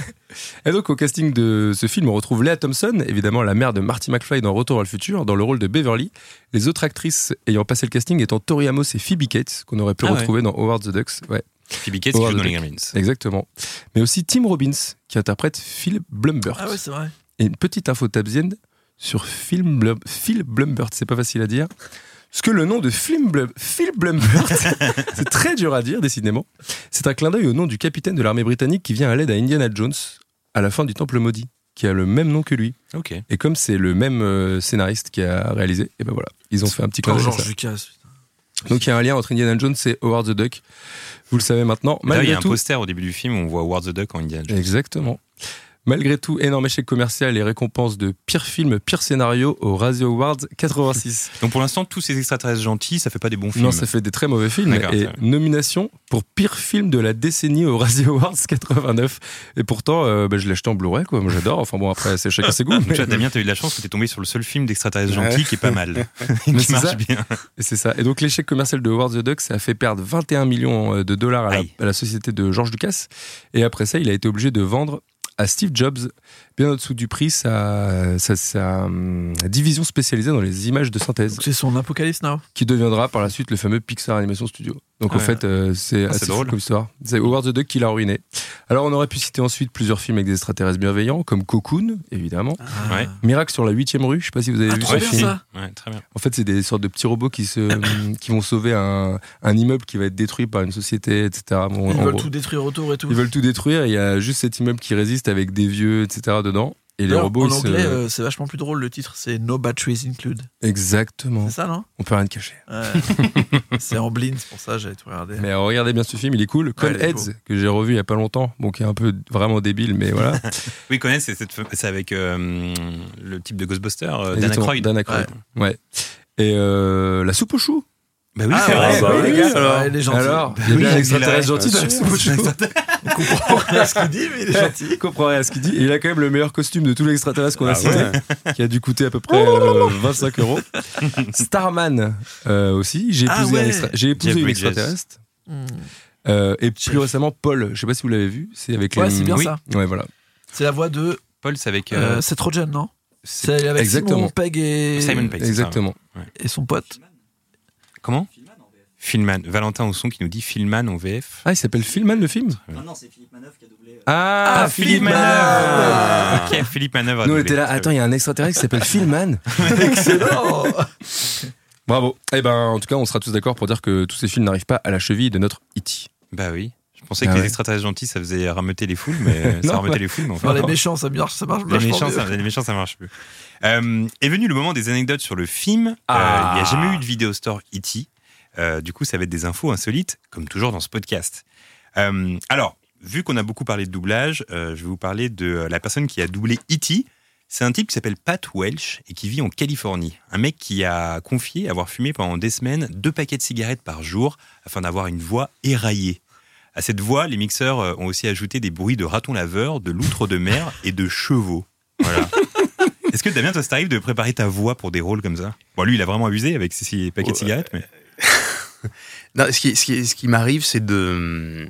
Et donc, au casting de ce film, on retrouve Léa Thompson, évidemment la mère de Marty McFly dans Retour vers le futur, dans le rôle de Beverly. Les autres actrices ayant passé le casting étant Tori Amos et Phoebe Cates, qu'on aurait pu Ah ouais. retrouver dans Howard the Ducks. Ouais, Phoebe Cates qui joue dans les. Gremlins. Exactement. Mais aussi Tim Robbins, qui interprète Phil Blumbert. Ah ouais, c'est vrai. Et une petite info tabzienne sur Phil, Blum- Phil Blumbert, c'est pas facile à dire. Parce que le nom de Phil, Blum- Phil Blumbert, c'est très dur à dire, décidément. C'est un clin d'œil au nom du capitaine de l'armée britannique qui vient à l'aide à Indiana Jones à la fin du Temple Maudit, qui a le même nom que lui. Ok. Et comme c'est le même euh, scénariste qui a réalisé, et ben voilà, ils ont fait un petit clin d'œil George ça. Lucas. Donc il y a un lien entre Indiana Jones et Howard the Duck. Vous le savez maintenant. D'ailleurs, il y Malgré a un tout, poster au début du film où on voit Howard the Duck en Indiana Jones. Exactement. Malgré tout, énorme échec commercial et récompense de pire film, pire scénario au Razzie Awards 86. Donc pour l'instant, tous ces extraterrestres gentils, ça fait pas des bons films. Non, ça fait des très mauvais films. Et nomination pour pire film de la décennie au Razzie Awards 89. Et pourtant, euh, bah, je l'ai acheté en Blu-ray, quoi. Moi, j'adore. Enfin bon, après, c'est chacun ses goûts. Mais- Damien, t'as eu de la chance que t'es tombé sur le seul film d'extraterrestres gentils qui est pas mal. Qui marche ça. bien. Et c'est ça. Et donc l'échec commercial de Howard the Duck, ça a fait perdre 21 millions euh, de dollars à la, à la société de George Lucas. Et après ça, il a été obligé de vendre à Steve Jobs, bien au-dessous du prix, sa, sa- sa, hum, division spécialisée dans les images de synthèse. C'est son Apocalypse Now. Qui deviendra par la suite le fameux Pixar Animation Studio. Donc Ah en ouais. fait, euh, c'est Ah, c'est assez drôle. comme histoire. C'est Howard the Duck qui l'a ruiné. Alors on aurait pu citer ensuite plusieurs films avec des extraterrestres bienveillants, comme Cocoon, évidemment. Ouais. Miracle sur la 8 rue, je sais pas si vous avez Ah, vu ce bien film. ça. Ouais, très bien. En fait, c'est des sortes de petits robots qui, se, qui vont sauver un, un immeuble qui va être détruit par une société, etc. Bon, Ils en veulent gros, tout détruire autour et tout. ils veulent tout détruire. et Il y a juste cet immeuble qui résiste avec des vieux, etc. dedans. Et les robots, en se- anglais, euh, c'est vachement plus drôle le titre, c'est No Batteries Include. Exactement. C'est ça, non? On peut rien te cacher. Ouais. c'est en blind, c'est pour ça j'avais tout regardé. Mais regardez bien ce film, il est cool. Con il est Heads, que j'ai revu il y a pas longtemps, bon, qui est un peu vraiment débile, mais voilà. Oui, connaître, c'est avec euh, le type de Ghostbuster, euh, Dan Aykroyd. Dan Aykroyd. Ouais. Et euh, la soupe aux choux. Bah oui, Ah c'est vrai. bah oui, oui, alors. il est gentil. Alors, Bah il oui, un il extraterrestre gentil. On comprend rien à ce qu'il dit, mais il est gentil. Je comprends rien à ce qu'il dit. Et il a quand même le meilleur costume de tous les extraterrestres qu'on a Ah cité, qui a dû coûter à peu près euh, 25 euros. Starman euh, aussi. J'ai Ah épousé, un ouais. extra- j'ai épousé Jeff une Bridges. extraterrestre. Hmm. Euh, et plus récemment, Paul. Je sais pas si vous l'avez vu. C'est avec Ouais, les. c'est bien Oui. ça. Ouais, voilà. C'est la voix de. Paul, c'est avec euh, euh, c'est trop jeune, non? c'est- C'est avec Exactement. Simon Pegg et. Simon Pegg. Exactement. Et son pote. Comment Filman. Valentin Ausson qui nous dit Filman en VF. Ah, il s'appelle Philman le film Non, non, c'est Philippe Manœuvre qui a doublé. euh, Ah, Ah, Philippe Manœuvre Ok, Philippe Manœuvre. a Nous, on était là. Attends, il y a un extraterrestre qui s'appelle Philman. Excellent Bravo. Eh ben, en tout cas, on sera tous d'accord pour dire que tous ces films n'arrivent pas à la cheville de notre E.T. Bah oui. Je pensais Ah que ouais. les extraterrestres gentils, ça faisait rameuter les foules, mais ça Non, rameutait ouais. les foules, mais enfin. Enfin, les méchants, ça marche, ça marche Les vachement méchants, mieux. ça, les méchants, ça marche plus. Euh, est venu le moment des anecdotes sur le film. Euh, Ah. il n'y a jamais eu de vidéo store E.T. Euh, du coup, ça va être des infos insolites, comme toujours dans ce podcast. Alors, vu qu'on a beaucoup parlé de doublage, je vais vous parler de la personne qui a doublé E.T. C'est un type qui s'appelle Pat Welch et qui vit en Californie. Un mec qui a confié avoir fumé pendant des semaines deux paquets de cigarettes par jour afin d'avoir une voix éraillée. À cette voix, les mixeurs ont aussi ajouté des bruits de ratons laveurs, de loutres de mer et de chevaux. Voilà. Est-ce que Damien, toi, ça t'arrive de préparer ta voix pour des rôles comme ça? Bon, lui, il a vraiment abusé avec ses paquets de cigarettes, mais Non, ce qui, ce qui, ce qui m'arrive, c'est de.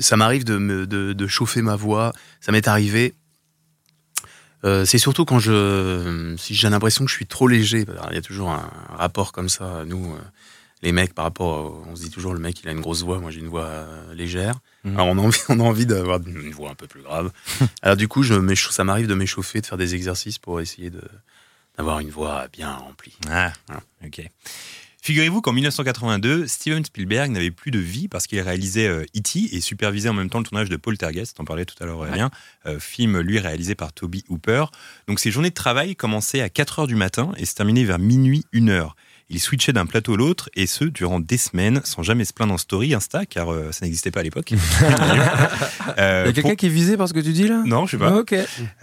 Ça m'arrive de, de, de chauffer ma voix. Ça m'est arrivé. Euh, c'est surtout quand je. Si j'ai l'impression que je suis trop léger. Il y a toujours un rapport comme ça, nous, euh, les mecs, par rapport. On se dit toujours, le mec, il a une grosse voix. Moi, j'ai une voix euh, légère. Mhm. Alors, on a envie, on a envie d'avoir une voix un peu plus grave. Alors, du coup, je ça m'arrive de m'échauffer, de faire des exercices pour essayer de d'avoir une voix bien remplie. Ah, ok. Figurez-vous qu'en 1982, Steven Spielberg n'avait plus de vie parce qu'il réalisait euh, E.T. et supervisait en même temps le tournage de Poltergeist, t'en parlais tout à l'heure Aurélien, euh, film lui réalisé par Toby Hooper. Donc ses journées de travail commençaient à 4 heures du matin et se terminaient vers minuit, 1 heure. Il switchait d'un plateau à l'autre et ce, durant des semaines, sans jamais se plaindre en story Insta, car euh, ça n'existait pas à l'époque. Euh, Il y a quelqu'un pour- qui est visé par ce que tu dis là? Non, je sais pas.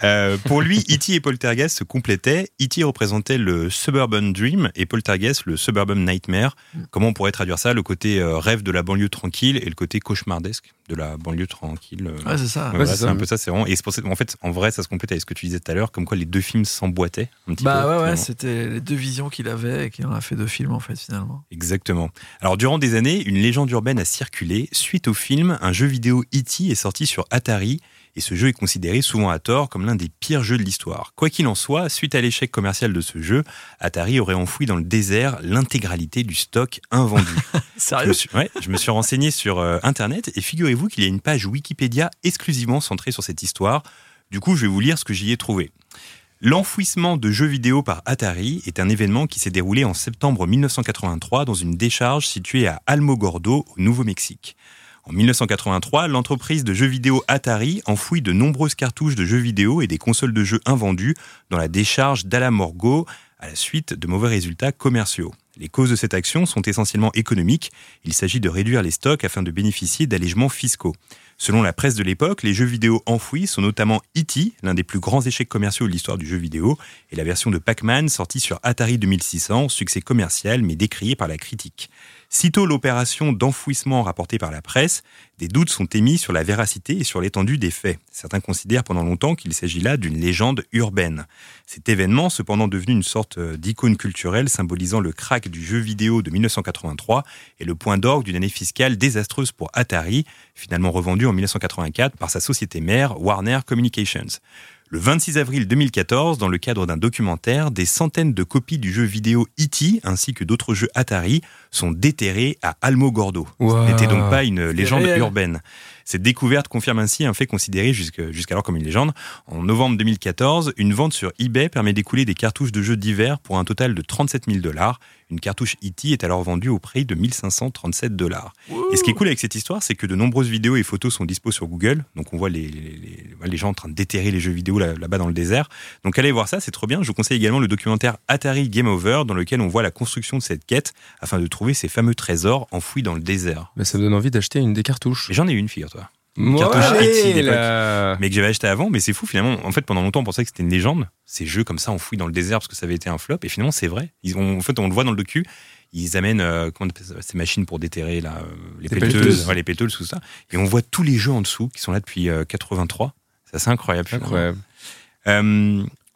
Euh, pour lui, E.T. et Poltergeist se complétaient. E.T. représentait le Suburban Dream et Poltergeist le Suburban Nightmare. Comment on pourrait traduire ça? Le côté euh, rêve de la banlieue tranquille et le côté cauchemardesque de la banlieue tranquille. euh. Ouais, c'est ça. Ouais, Ouais, c'est un peu ça. C'est vraiment. Et c'est pour ça- en fait, en vrai, ça se complète avec ce que tu disais tout à l'heure, comme quoi les deux films s'emboîtaient un petit Bah peu. ouais, ouais, finalement. c'était les deux visions qu'il avait et qu'il en a fait deux films en fait finalement. Exactement. Alors, durant des années, une légende urbaine a circulé. Suite au film, un jeu vidéo E.T. est sorti sur Atari. Et ce jeu est considéré souvent à tort comme l'un des pires jeux de l'histoire. Quoi qu'il en soit, suite à l'échec commercial de ce jeu, Atari aurait enfoui dans le désert l'intégralité du stock invendu. Sérieux je me, suis, ouais, je me suis renseigné sur euh, Internet et figurez-vous qu'il y a une page Wikipédia exclusivement centrée sur cette histoire. Du coup, je vais vous lire ce que j'y ai trouvé. L'enfouissement de jeux vidéo par Atari est un événement qui s'est déroulé en septembre 1983 dans une décharge située à Almogordo, au Nouveau-Mexique. En 1983, l'entreprise de jeux vidéo Atari enfouit de nombreuses cartouches de jeux vidéo et des consoles de jeux invendues dans la décharge d'Alamorgo à la suite de mauvais résultats commerciaux. Les causes de cette action sont essentiellement économiques. Il s'agit de réduire les stocks afin de bénéficier d'allégements fiscaux. Selon la presse de l'époque, les jeux vidéo enfouis sont notamment E.T., l'un des plus grands échecs commerciaux de l'histoire du jeu vidéo, et la version de Pac-Man sortie sur Atari 2600, succès commercial mais décrié par la critique. Sitôt l'opération d'enfouissement rapportée par la presse, des doutes sont émis sur la véracité et sur l'étendue des faits. Certains considèrent pendant longtemps qu'il s'agit là d'une légende urbaine. Cet événement, cependant devenu une sorte d'icône culturelle symbolisant le crack du jeu vidéo de 1983 et le point d'orgue d'une année fiscale désastreuse pour Atari, finalement revendu en 1984 par sa société mère Warner Communications. Le 26 avril 2014, dans le cadre d'un documentaire, des centaines de copies du jeu vidéo E.T. ainsi que d'autres jeux Atari sont déterrés à Almogordo. Wow. Ce n'était donc pas une légende urbaine. Cette découverte confirme ainsi un fait considéré jusqu'alors comme une légende. En novembre 2014, une vente sur eBay permet d'écouler des cartouches de jeux divers pour un total de 37 000 dollars. Une cartouche E.T. est alors vendue au prix de 1537 dollars. Et ce qui est cool avec cette histoire, c'est que de nombreuses vidéos et photos sont dispo sur Google. Donc on voit les, les, les- les gens en train de déterrer les jeux vidéo là- là-bas dans le désert. Donc allez voir ça, c'est trop bien. Je vous conseille également le documentaire Atari Game Over, dans lequel on voit la construction de cette quête afin de trouver ces fameux trésors enfouis dans le désert. Mais ça me donne envie d'acheter une des cartouches. Et j'en ai une, figure-toi. Cartouche d'époque. mais que j'avais acheté avant. Mais c'est fou finalement. En fait, pendant longtemps, on pensait que c'était une légende. Ces jeux comme ça enfouis dans le désert parce que ça avait été un flop. Et finalement, c'est vrai. Ils ont, en fait, on le voit dans le docu. Ils amènent euh, comment on appelle ça, ces machines pour déterrer là, euh, les Des pelleteuses, pelleteuses. ouais, les pelleteuses, tout ça. Et on voit tous les jeux en dessous qui sont là depuis euh, 83. C'est assez incroyable. Incroyable.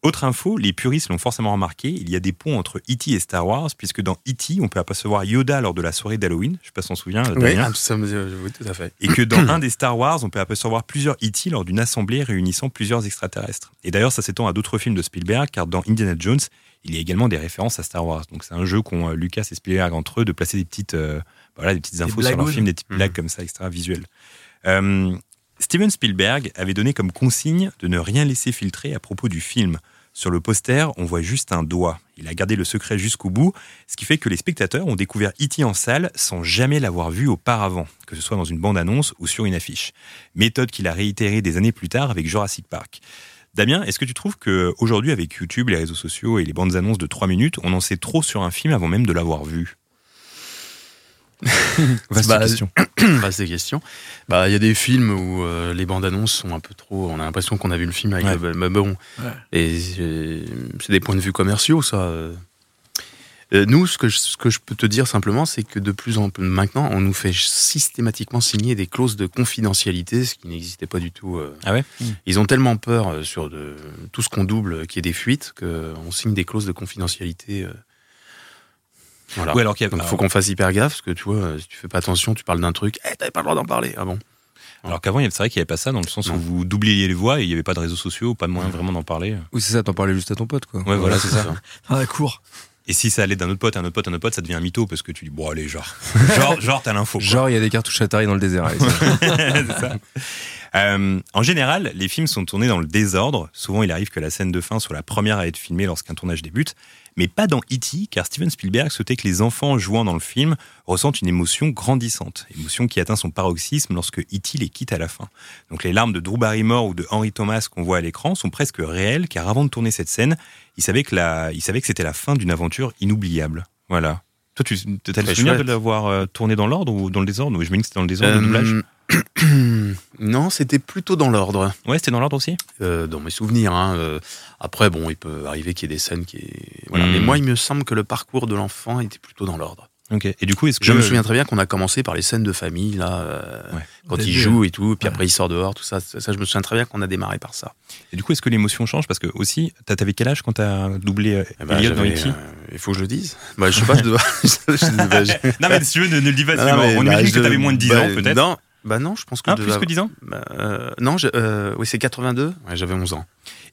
Autre info, les puristes l'ont forcément remarqué, il y a des ponts entre E.T. et Star Wars, puisque dans E.T., on peut apercevoir Yoda lors de la soirée d'Halloween, je sais pas si on se souvient, Oui, ah, oui, tout à fait. et que dans un des Star Wars, on peut apercevoir plusieurs E.T. lors d'une assemblée réunissant plusieurs extraterrestres. Et d'ailleurs, ça s'étend à d'autres films de Spielberg, car dans Indiana Jones, il y a également des références à Star Wars. Donc c'est un jeu qu'ont euh, Lucas et Spielberg entre eux de placer des petites, euh, voilà, des petites infos sur leur blagounes. film, des petites blagues comme ça, extra visuelles. Euh, Steven Spielberg avait donné comme consigne de ne rien laisser filtrer à propos du film. Sur le poster, on voit juste un doigt. Il a gardé le secret jusqu'au bout, ce qui fait que les spectateurs ont découvert E.T. en salle sans jamais l'avoir vu auparavant, que ce soit dans une bande-annonce ou sur une affiche. Méthode qu'il a réitérée des années plus tard avec Jurassic Park. Damien, est-ce que tu trouves qu'aujourd'hui, avec YouTube, les réseaux sociaux et les bandes annonces de 3 minutes, on en sait trop sur un film avant même de l'avoir vu? Vaste Bah, question. Vaste question. Bah, il y a des films où euh, les bandes annonces sont un peu trop. On a l'impression qu'on a vu le film avec Ouais. le mais bon. Ouais. Et c'est des points de vue commerciaux, ça. Euh, nous, ce que, je, ce que je peux te dire simplement, c'est que de plus en plus maintenant, on nous fait systématiquement signer des clauses de confidentialité, ce qui n'existait pas du tout. euh. Ah ouais? Ils ont tellement peur sur de, tout ce qu'on double, qu'il y ait des fuites, qu'on signe des clauses de confidentialité. Voilà. Ouais, alors qu'il faut qu'on fasse hyper gaffe, parce que tu vois, euh, si tu fais pas attention, tu parles d'un truc, eh, t'avais pas le droit d'en parler. Ah bon Alors qu'avant, c'est vrai qu'il n'y avait pas ça, dans le sens où vous doubliez les voix et il n'y avait pas de réseaux sociaux, pas de moyen vraiment d'en parler. Oui, c'est ça, t'en parlais juste à ton pote, quoi. Ouais, voilà, c'est ça. Dans la cour. Et si ça allait d'un autre pote à un autre pote à un autre pote, ça devient un mytho parce que tu dis, bon, allez, genre, genre, genre t'as l'info. Genre, il y a des cartouches Atari dans le désert. allez, ça. Euh, en général, les films sont tournés dans le désordre. Souvent, il arrive que la scène de fin soit la première à être filmée lorsqu'un tournage débute. Mais pas dans E.T., car Steven Spielberg souhaitait que les enfants jouant dans le film ressentent une émotion grandissante. Émotion qui atteint son paroxysme lorsque E.T. les quitte à la fin. Donc les larmes de Drew Barrymore ou de Henry Thomas qu'on voit à l'écran sont presque réelles, car avant de tourner cette scène, il savait que, la, il savait que c'était la fin d'une aventure inoubliable. Voilà. Toi, tu as le de l'avoir euh, tourné dans l'ordre ou dans le désordre? Je me dis que c'était dans le désordre, le doublage? Non, c'était plutôt dans l'ordre. Ouais, c'était dans l'ordre aussi? Euh, dans mes souvenirs. hein, euh, après, bon, il peut arriver qu'il y ait des scènes qui. Voilà. Mais moi, il me semble que le parcours de l'enfant était plutôt dans l'ordre. Ok. Et du coup, est-ce que Je me souviens très bien qu'on a commencé par les scènes de famille, là, euh, quand il joue et tout, puis Ouais. après il sort dehors, tout ça. Ça, je me souviens très bien qu'on a démarré par ça. Et du coup, est-ce que l'émotion change? Parce que aussi, t'avais quel âge quand t'as doublé euh, Eh ben, Elliot dans il faut que je le dise. Bah, je sais pas, je je- Non, mais si tu veux, ne, ne le dis pas. Non, mais, On bah, imagine je- que t'avais moins de 10 bah, ans, peut-être. Non, bah non, je pense que Ah, je plus que 10 ans Bah, euh, non, je- euh, oui, c'est 82. Ouais, j'avais 11 ans.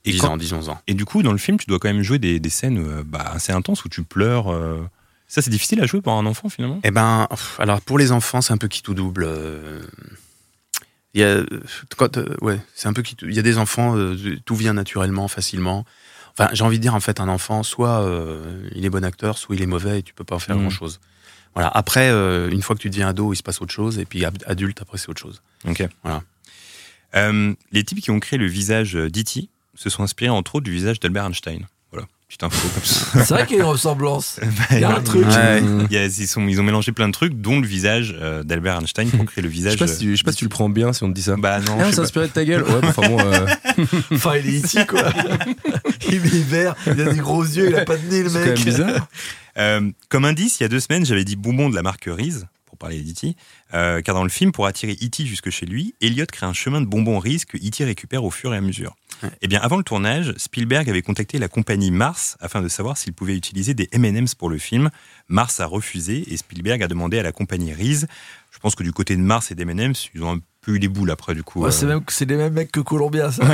Et 10 quand- ans, 10, 11 ans. Et du coup, dans le film, tu dois quand même jouer des, des scènes euh, bah, assez intenses où tu pleures. euh. Ça, c'est difficile à jouer pour un enfant, finalement? Eh ben, alors pour les enfants, c'est un peu qui tout double. Il y a, quand, ouais, c'est un peu qui tout- Il y a des enfants, tout vient naturellement, facilement. Enfin, j'ai envie de dire en fait, un enfant, soit il est bon acteur, soit il est mauvais et tu peux pas en faire Mhm. grand chose. Voilà. Après, euh, une fois que tu deviens ado, il se passe autre chose, et puis ad- adulte, après, c'est autre chose. Ok. Voilà. Euh, les types qui ont créé le visage d'E.T. se sont inspirés entre autres du visage d'Albert Einstein. Petite info comme ça. C'est vrai qu'il y a une ressemblance. Il y a un truc. Ouais, il y a- ils, sont- ils ont mélangé plein de trucs, dont le visage euh, d'Albert Einstein pour créer le Je visage. sais pas, si tu, je sais pas si tu le prends bien si on te dit ça. Bah non, Ah, sais pas. inspiré de ta gueule. Ouais, bah, enfin bon. euh, Enfin, il est ici, quoi. il est vert, il a des gros yeux, il a pas de nez, le C'est mec. quand même bizarre. Euh, comme indice, il y a deux semaines, j'avais dit bonbon de la marque Reese, pour parler d'E.T., euh, car dans le film, pour attirer E.T. jusque chez lui, Elliot crée un chemin de bonbons Reese que E.T. récupère au fur et à mesure. Eh bien, avant le tournage, Spielberg avait contacté la compagnie Mars afin de savoir s'il pouvait utiliser des M&M's pour le film. Mars a refusé et Spielberg a demandé à la compagnie Reese. Je pense que du côté de Mars et des M&M's, ils ont un peu eu les boules après, du coup. Ouais, euh, c'est même c'est les mêmes mecs que Columbia, ça.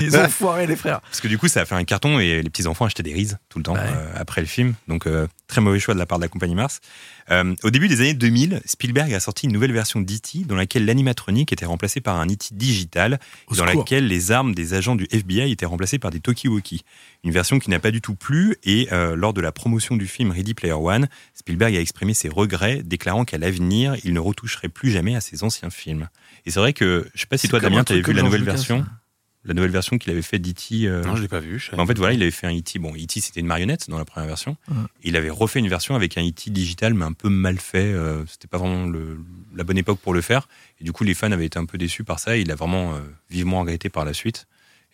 Ils ont foiré les frères. Parce que du coup, ça a fait un carton et les petits-enfants achetaient des Reese tout le temps euh, après le film. Donc, euh, très mauvais choix de la part de la compagnie Mars. Euh, au début des années 2000, Spielberg a sorti une nouvelle version d'E.T. dans laquelle l'animatronique était remplacé par un E.T. digital Au dans secours. laquelle les armes des agents du FBI étaient remplacées par des talkie-walkie. Une version qui n'a pas du tout plu et euh, lors de la promotion du film Ready Player One, Spielberg a exprimé ses regrets, déclarant qu'à l'avenir, il ne retoucherait plus jamais à ses anciens films. Et c'est vrai que, je sais pas si toi Damien, tu avais vu la nouvelle version la nouvelle version qu'il avait fait d'E.T. euh, Non, je l'ai pas vu. je bah, en fait, voilà, il avait fait un E.T. Bon, E.T. c'était une marionnette dans la première version. Ouais. Et il avait refait une version avec un E.T. digital, mais un peu mal fait. euh, c'était pas vraiment le- la bonne époque pour le faire. Et du coup, les fans avaient été un peu déçus par ça. Et il a vraiment euh, vivement regretté par la suite.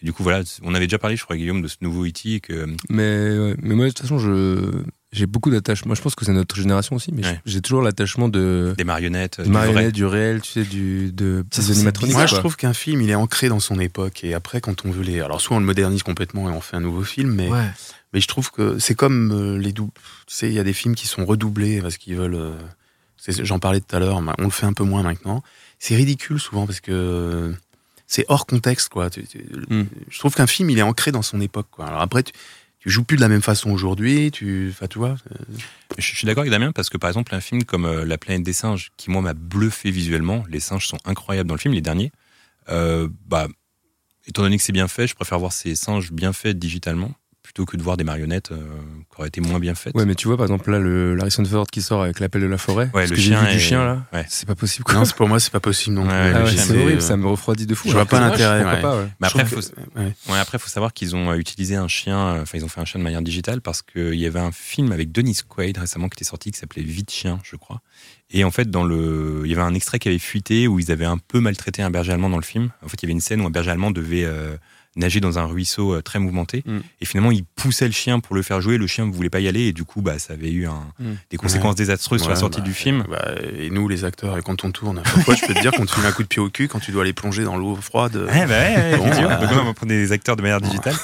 Et du coup, voilà, on avait déjà parlé, je crois, Guillaume, de ce nouveau E.T. et que Mais, ouais, mais moi, de toute façon, je, j'ai beaucoup d'attachement. Moi, je pense que c'est notre génération aussi, mais Ouais. j'ai toujours l'attachement de, des marionnettes, des du vrai. marionnettes, du réel, tu sais, du, de c'est animatroniques. Moi, je trouve qu'un film, il est ancré dans son époque. Et après, quand on veut les. Alors, soit on le modernise complètement et on fait un nouveau film, mais, Ouais. mais je trouve que c'est comme euh, les doubles. Tu sais, il y a des films qui sont redoublés parce qu'ils veulent. euh, J'en parlais tout à l'heure, on le fait un peu moins maintenant. C'est ridicule souvent parce que c'est hors contexte, quoi. Tu- tu- Mm. Je trouve qu'un film, il est ancré dans son époque, quoi. Alors après, tu, tu joues plus de la même façon aujourd'hui, tu. Enfin, tu vois. euh, Je suis d'accord avec Damien parce que par exemple un film comme euh, La planète des singes, qui moi m'a bluffé visuellement, les singes sont incroyables dans le film, les derniers. euh, bah, étant donné que c'est bien fait, je préfère voir ces singes bien faits digitalement plutôt que de voir des marionnettes euh, qui auraient été moins bien faites. Ouais, mais tu vois, par exemple, là, le Harrison Ford qui sort avec l'appel de la forêt. Ouais, le que chien vu du chien, là, ouais. c'est pas possible, quoi. Non, c'est- pour moi, c'est pas possible non plus. Ouais, Ah c'est horrible, euh, ça me refroidit de fou. je vois pas l'intérêt. Mais après, faut, que- ouais. ouais, après, faut savoir qu'ils ont euh, utilisé un chien. euh, Enfin, ils ont fait un chien de manière digitale parce qu'il y avait un film avec Dennis Quaid récemment qui était sorti qui s'appelait Vite chien, je crois. Et en fait, dans le, il y avait un extrait qui avait fuité où ils avaient un peu maltraité un berger allemand dans le film. En fait, il y avait une scène où un berger allemand devait euh, nager dans un ruisseau euh, très mouvementé. Mm. Et finalement, il poussait le chien pour le faire jouer. Le chien ne voulait pas y aller et du coup, bah, ça avait eu un- Mm. des conséquences Ouais. désastreuses sur la Ouais, sortie bah, du film. bah, et nous, les acteurs, et quand on tourne, parfois, je peux te dire qu'on te file un coup de pied au cul quand tu dois aller plonger dans l'eau froide. Ouais, bah ouais, ouais, Bon, euh, Donc, on va prendre des acteurs de manière digitale.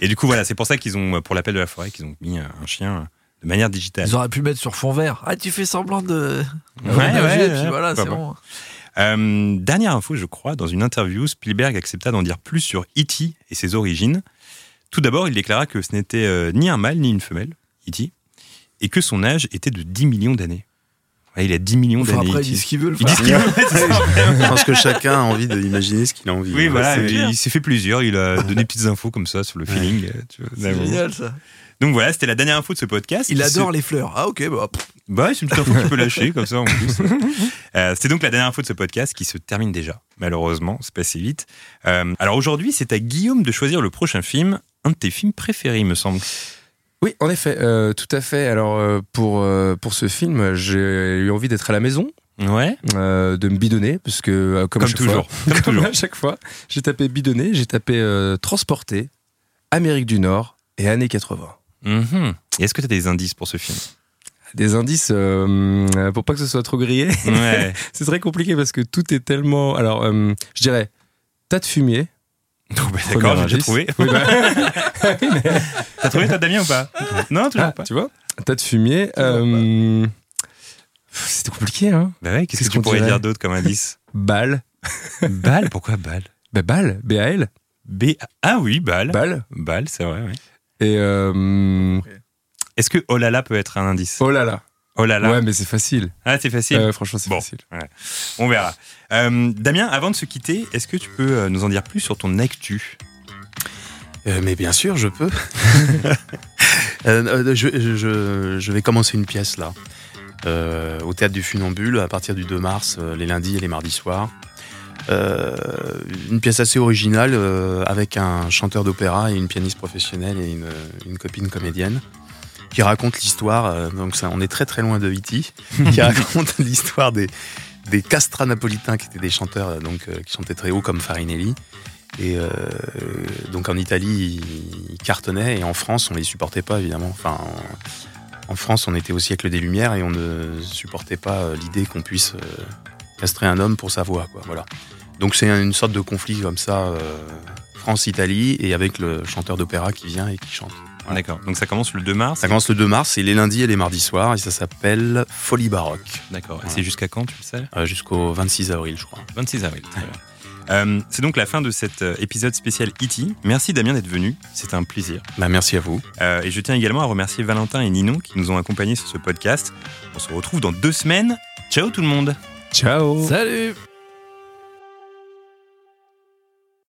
Et du coup, voilà, c'est pour ça qu'ils ont, pour l'appel de la forêt, qu'ils ont mis euh, un chien de manière digitale. Ils auraient pu mettre sur fond vert. Ah, tu fais semblant de. Ouais, ouais, ouais, puis voilà, pourquoi c'est bon. Euh, dernière info, je crois, dans une interview, Spielberg accepta d'en dire plus sur E.T. et ses origines. Tout d'abord, il déclara que ce n'était euh, ni un mâle ni une femelle, E.T., et que son âge était de 10 millions d'années. Ouais, il a 10 millions Enfin, d'années. après, E.T.. il dit ce qu'il veut, le Il dit ce qu'il veut. Je pense que chacun a envie d'imaginer ce qu'il a envie. Oui, voilà, il, s'est fait plaisir, il a donné des petites infos comme ça sur le feeling. euh, C'est génial, ça. Donc voilà, c'était la dernière info de ce podcast. Il adore se- les fleurs. Ah, ok, bah. pff. Bah c'est une petite info que tu peux lâcher comme ça en plus. Euh, C'était donc la dernière info de ce podcast qui se termine déjà, malheureusement, c'est passé vite. Euh, alors aujourd'hui, c'est à Guillaume de choisir le prochain film, un de tes films préférés, il me semble. Oui, en effet, euh, tout à fait. Alors, euh, pour, pour ce film, j'ai eu envie d'être à la maison. Ouais. euh, de me bidonner, parce que euh, comme, toujours. fois, Comme comme toujours. à chaque fois, j'ai tapé bidonner, j'ai tapé euh, transporter, Amérique du Nord et années 80. Mhm. Et est-ce que tu as des indices pour ce film? Des indices euh, pour pas que ce soit trop grillé. Ouais. C'est très compliqué parce que tout est tellement. Alors, euh, je dirais tas de fumier. Oh, bah, D'accord, j'ai déjà trouvé. Oui, bah, T'as trouvé toi Damien ou pas Non, toujours ah, pas. tu vois, tas de fumier. euh, C'était compliqué, hein. Bah ouais, qu'est-ce que tu pourrais dire d'autre comme indice Balle. Balle Pourquoi balle Bah, balle. B-A-L. B Ah oui, balle. Balle. Balle, c'est vrai, ouais. Et. euh, Est-ce que oh là là peut être un indice Oh là là. Oh là là. Ouais, mais c'est facile. Ah, c'est facile. Euh, franchement, c'est Bon. facile. Ouais. On verra. Euh, Damien, avant de se quitter, est-ce que tu peux euh, nous en dire plus sur ton actu? Euh, mais bien sûr, je peux. Je, je- je vais commencer une pièce là. euh, au théâtre du Funambule à partir du 2 mars, euh, les lundis et les mardis soirs. Euh, une pièce assez originale euh, avec un chanteur d'opéra et une pianiste professionnelle et une, une copine comédienne qui raconte l'histoire. euh, donc on est très très loin de E.T. qui raconte l'histoire des des castras napolitains qui étaient des chanteurs euh, donc euh, qui chantaient très haut comme Farinelli. Et donc en Italie, ils, cartonnaient et en France, on les supportait pas évidemment. Enfin, en, France, on était au siècle des Lumières et on ne supportait pas l'idée qu'on puisse castrer un homme pour sa voix. Voilà. Donc c'est une sorte de conflit comme ça, France-Italie, et avec le chanteur d'opéra qui vient et qui chante. Voilà. D'accord. Donc ça commence le 2 mars. Ça commence le 2 mars, c'est les lundis et les mardis soirs, et ça s'appelle Folie Baroque. D'accord. Et Voilà. c'est jusqu'à quand, tu le sais Euh, Jusqu'au 26 avril, je crois. 26 avril. très bien. Euh, c'est donc la fin de cet euh, épisode spécial E.T. Merci Damien d'être venu, c'était un plaisir. Bah, merci à vous. Euh, et je tiens également à remercier Valentin et Ninon qui nous ont accompagnés sur ce podcast. On se retrouve dans deux semaines. Ciao tout le monde Ciao Salut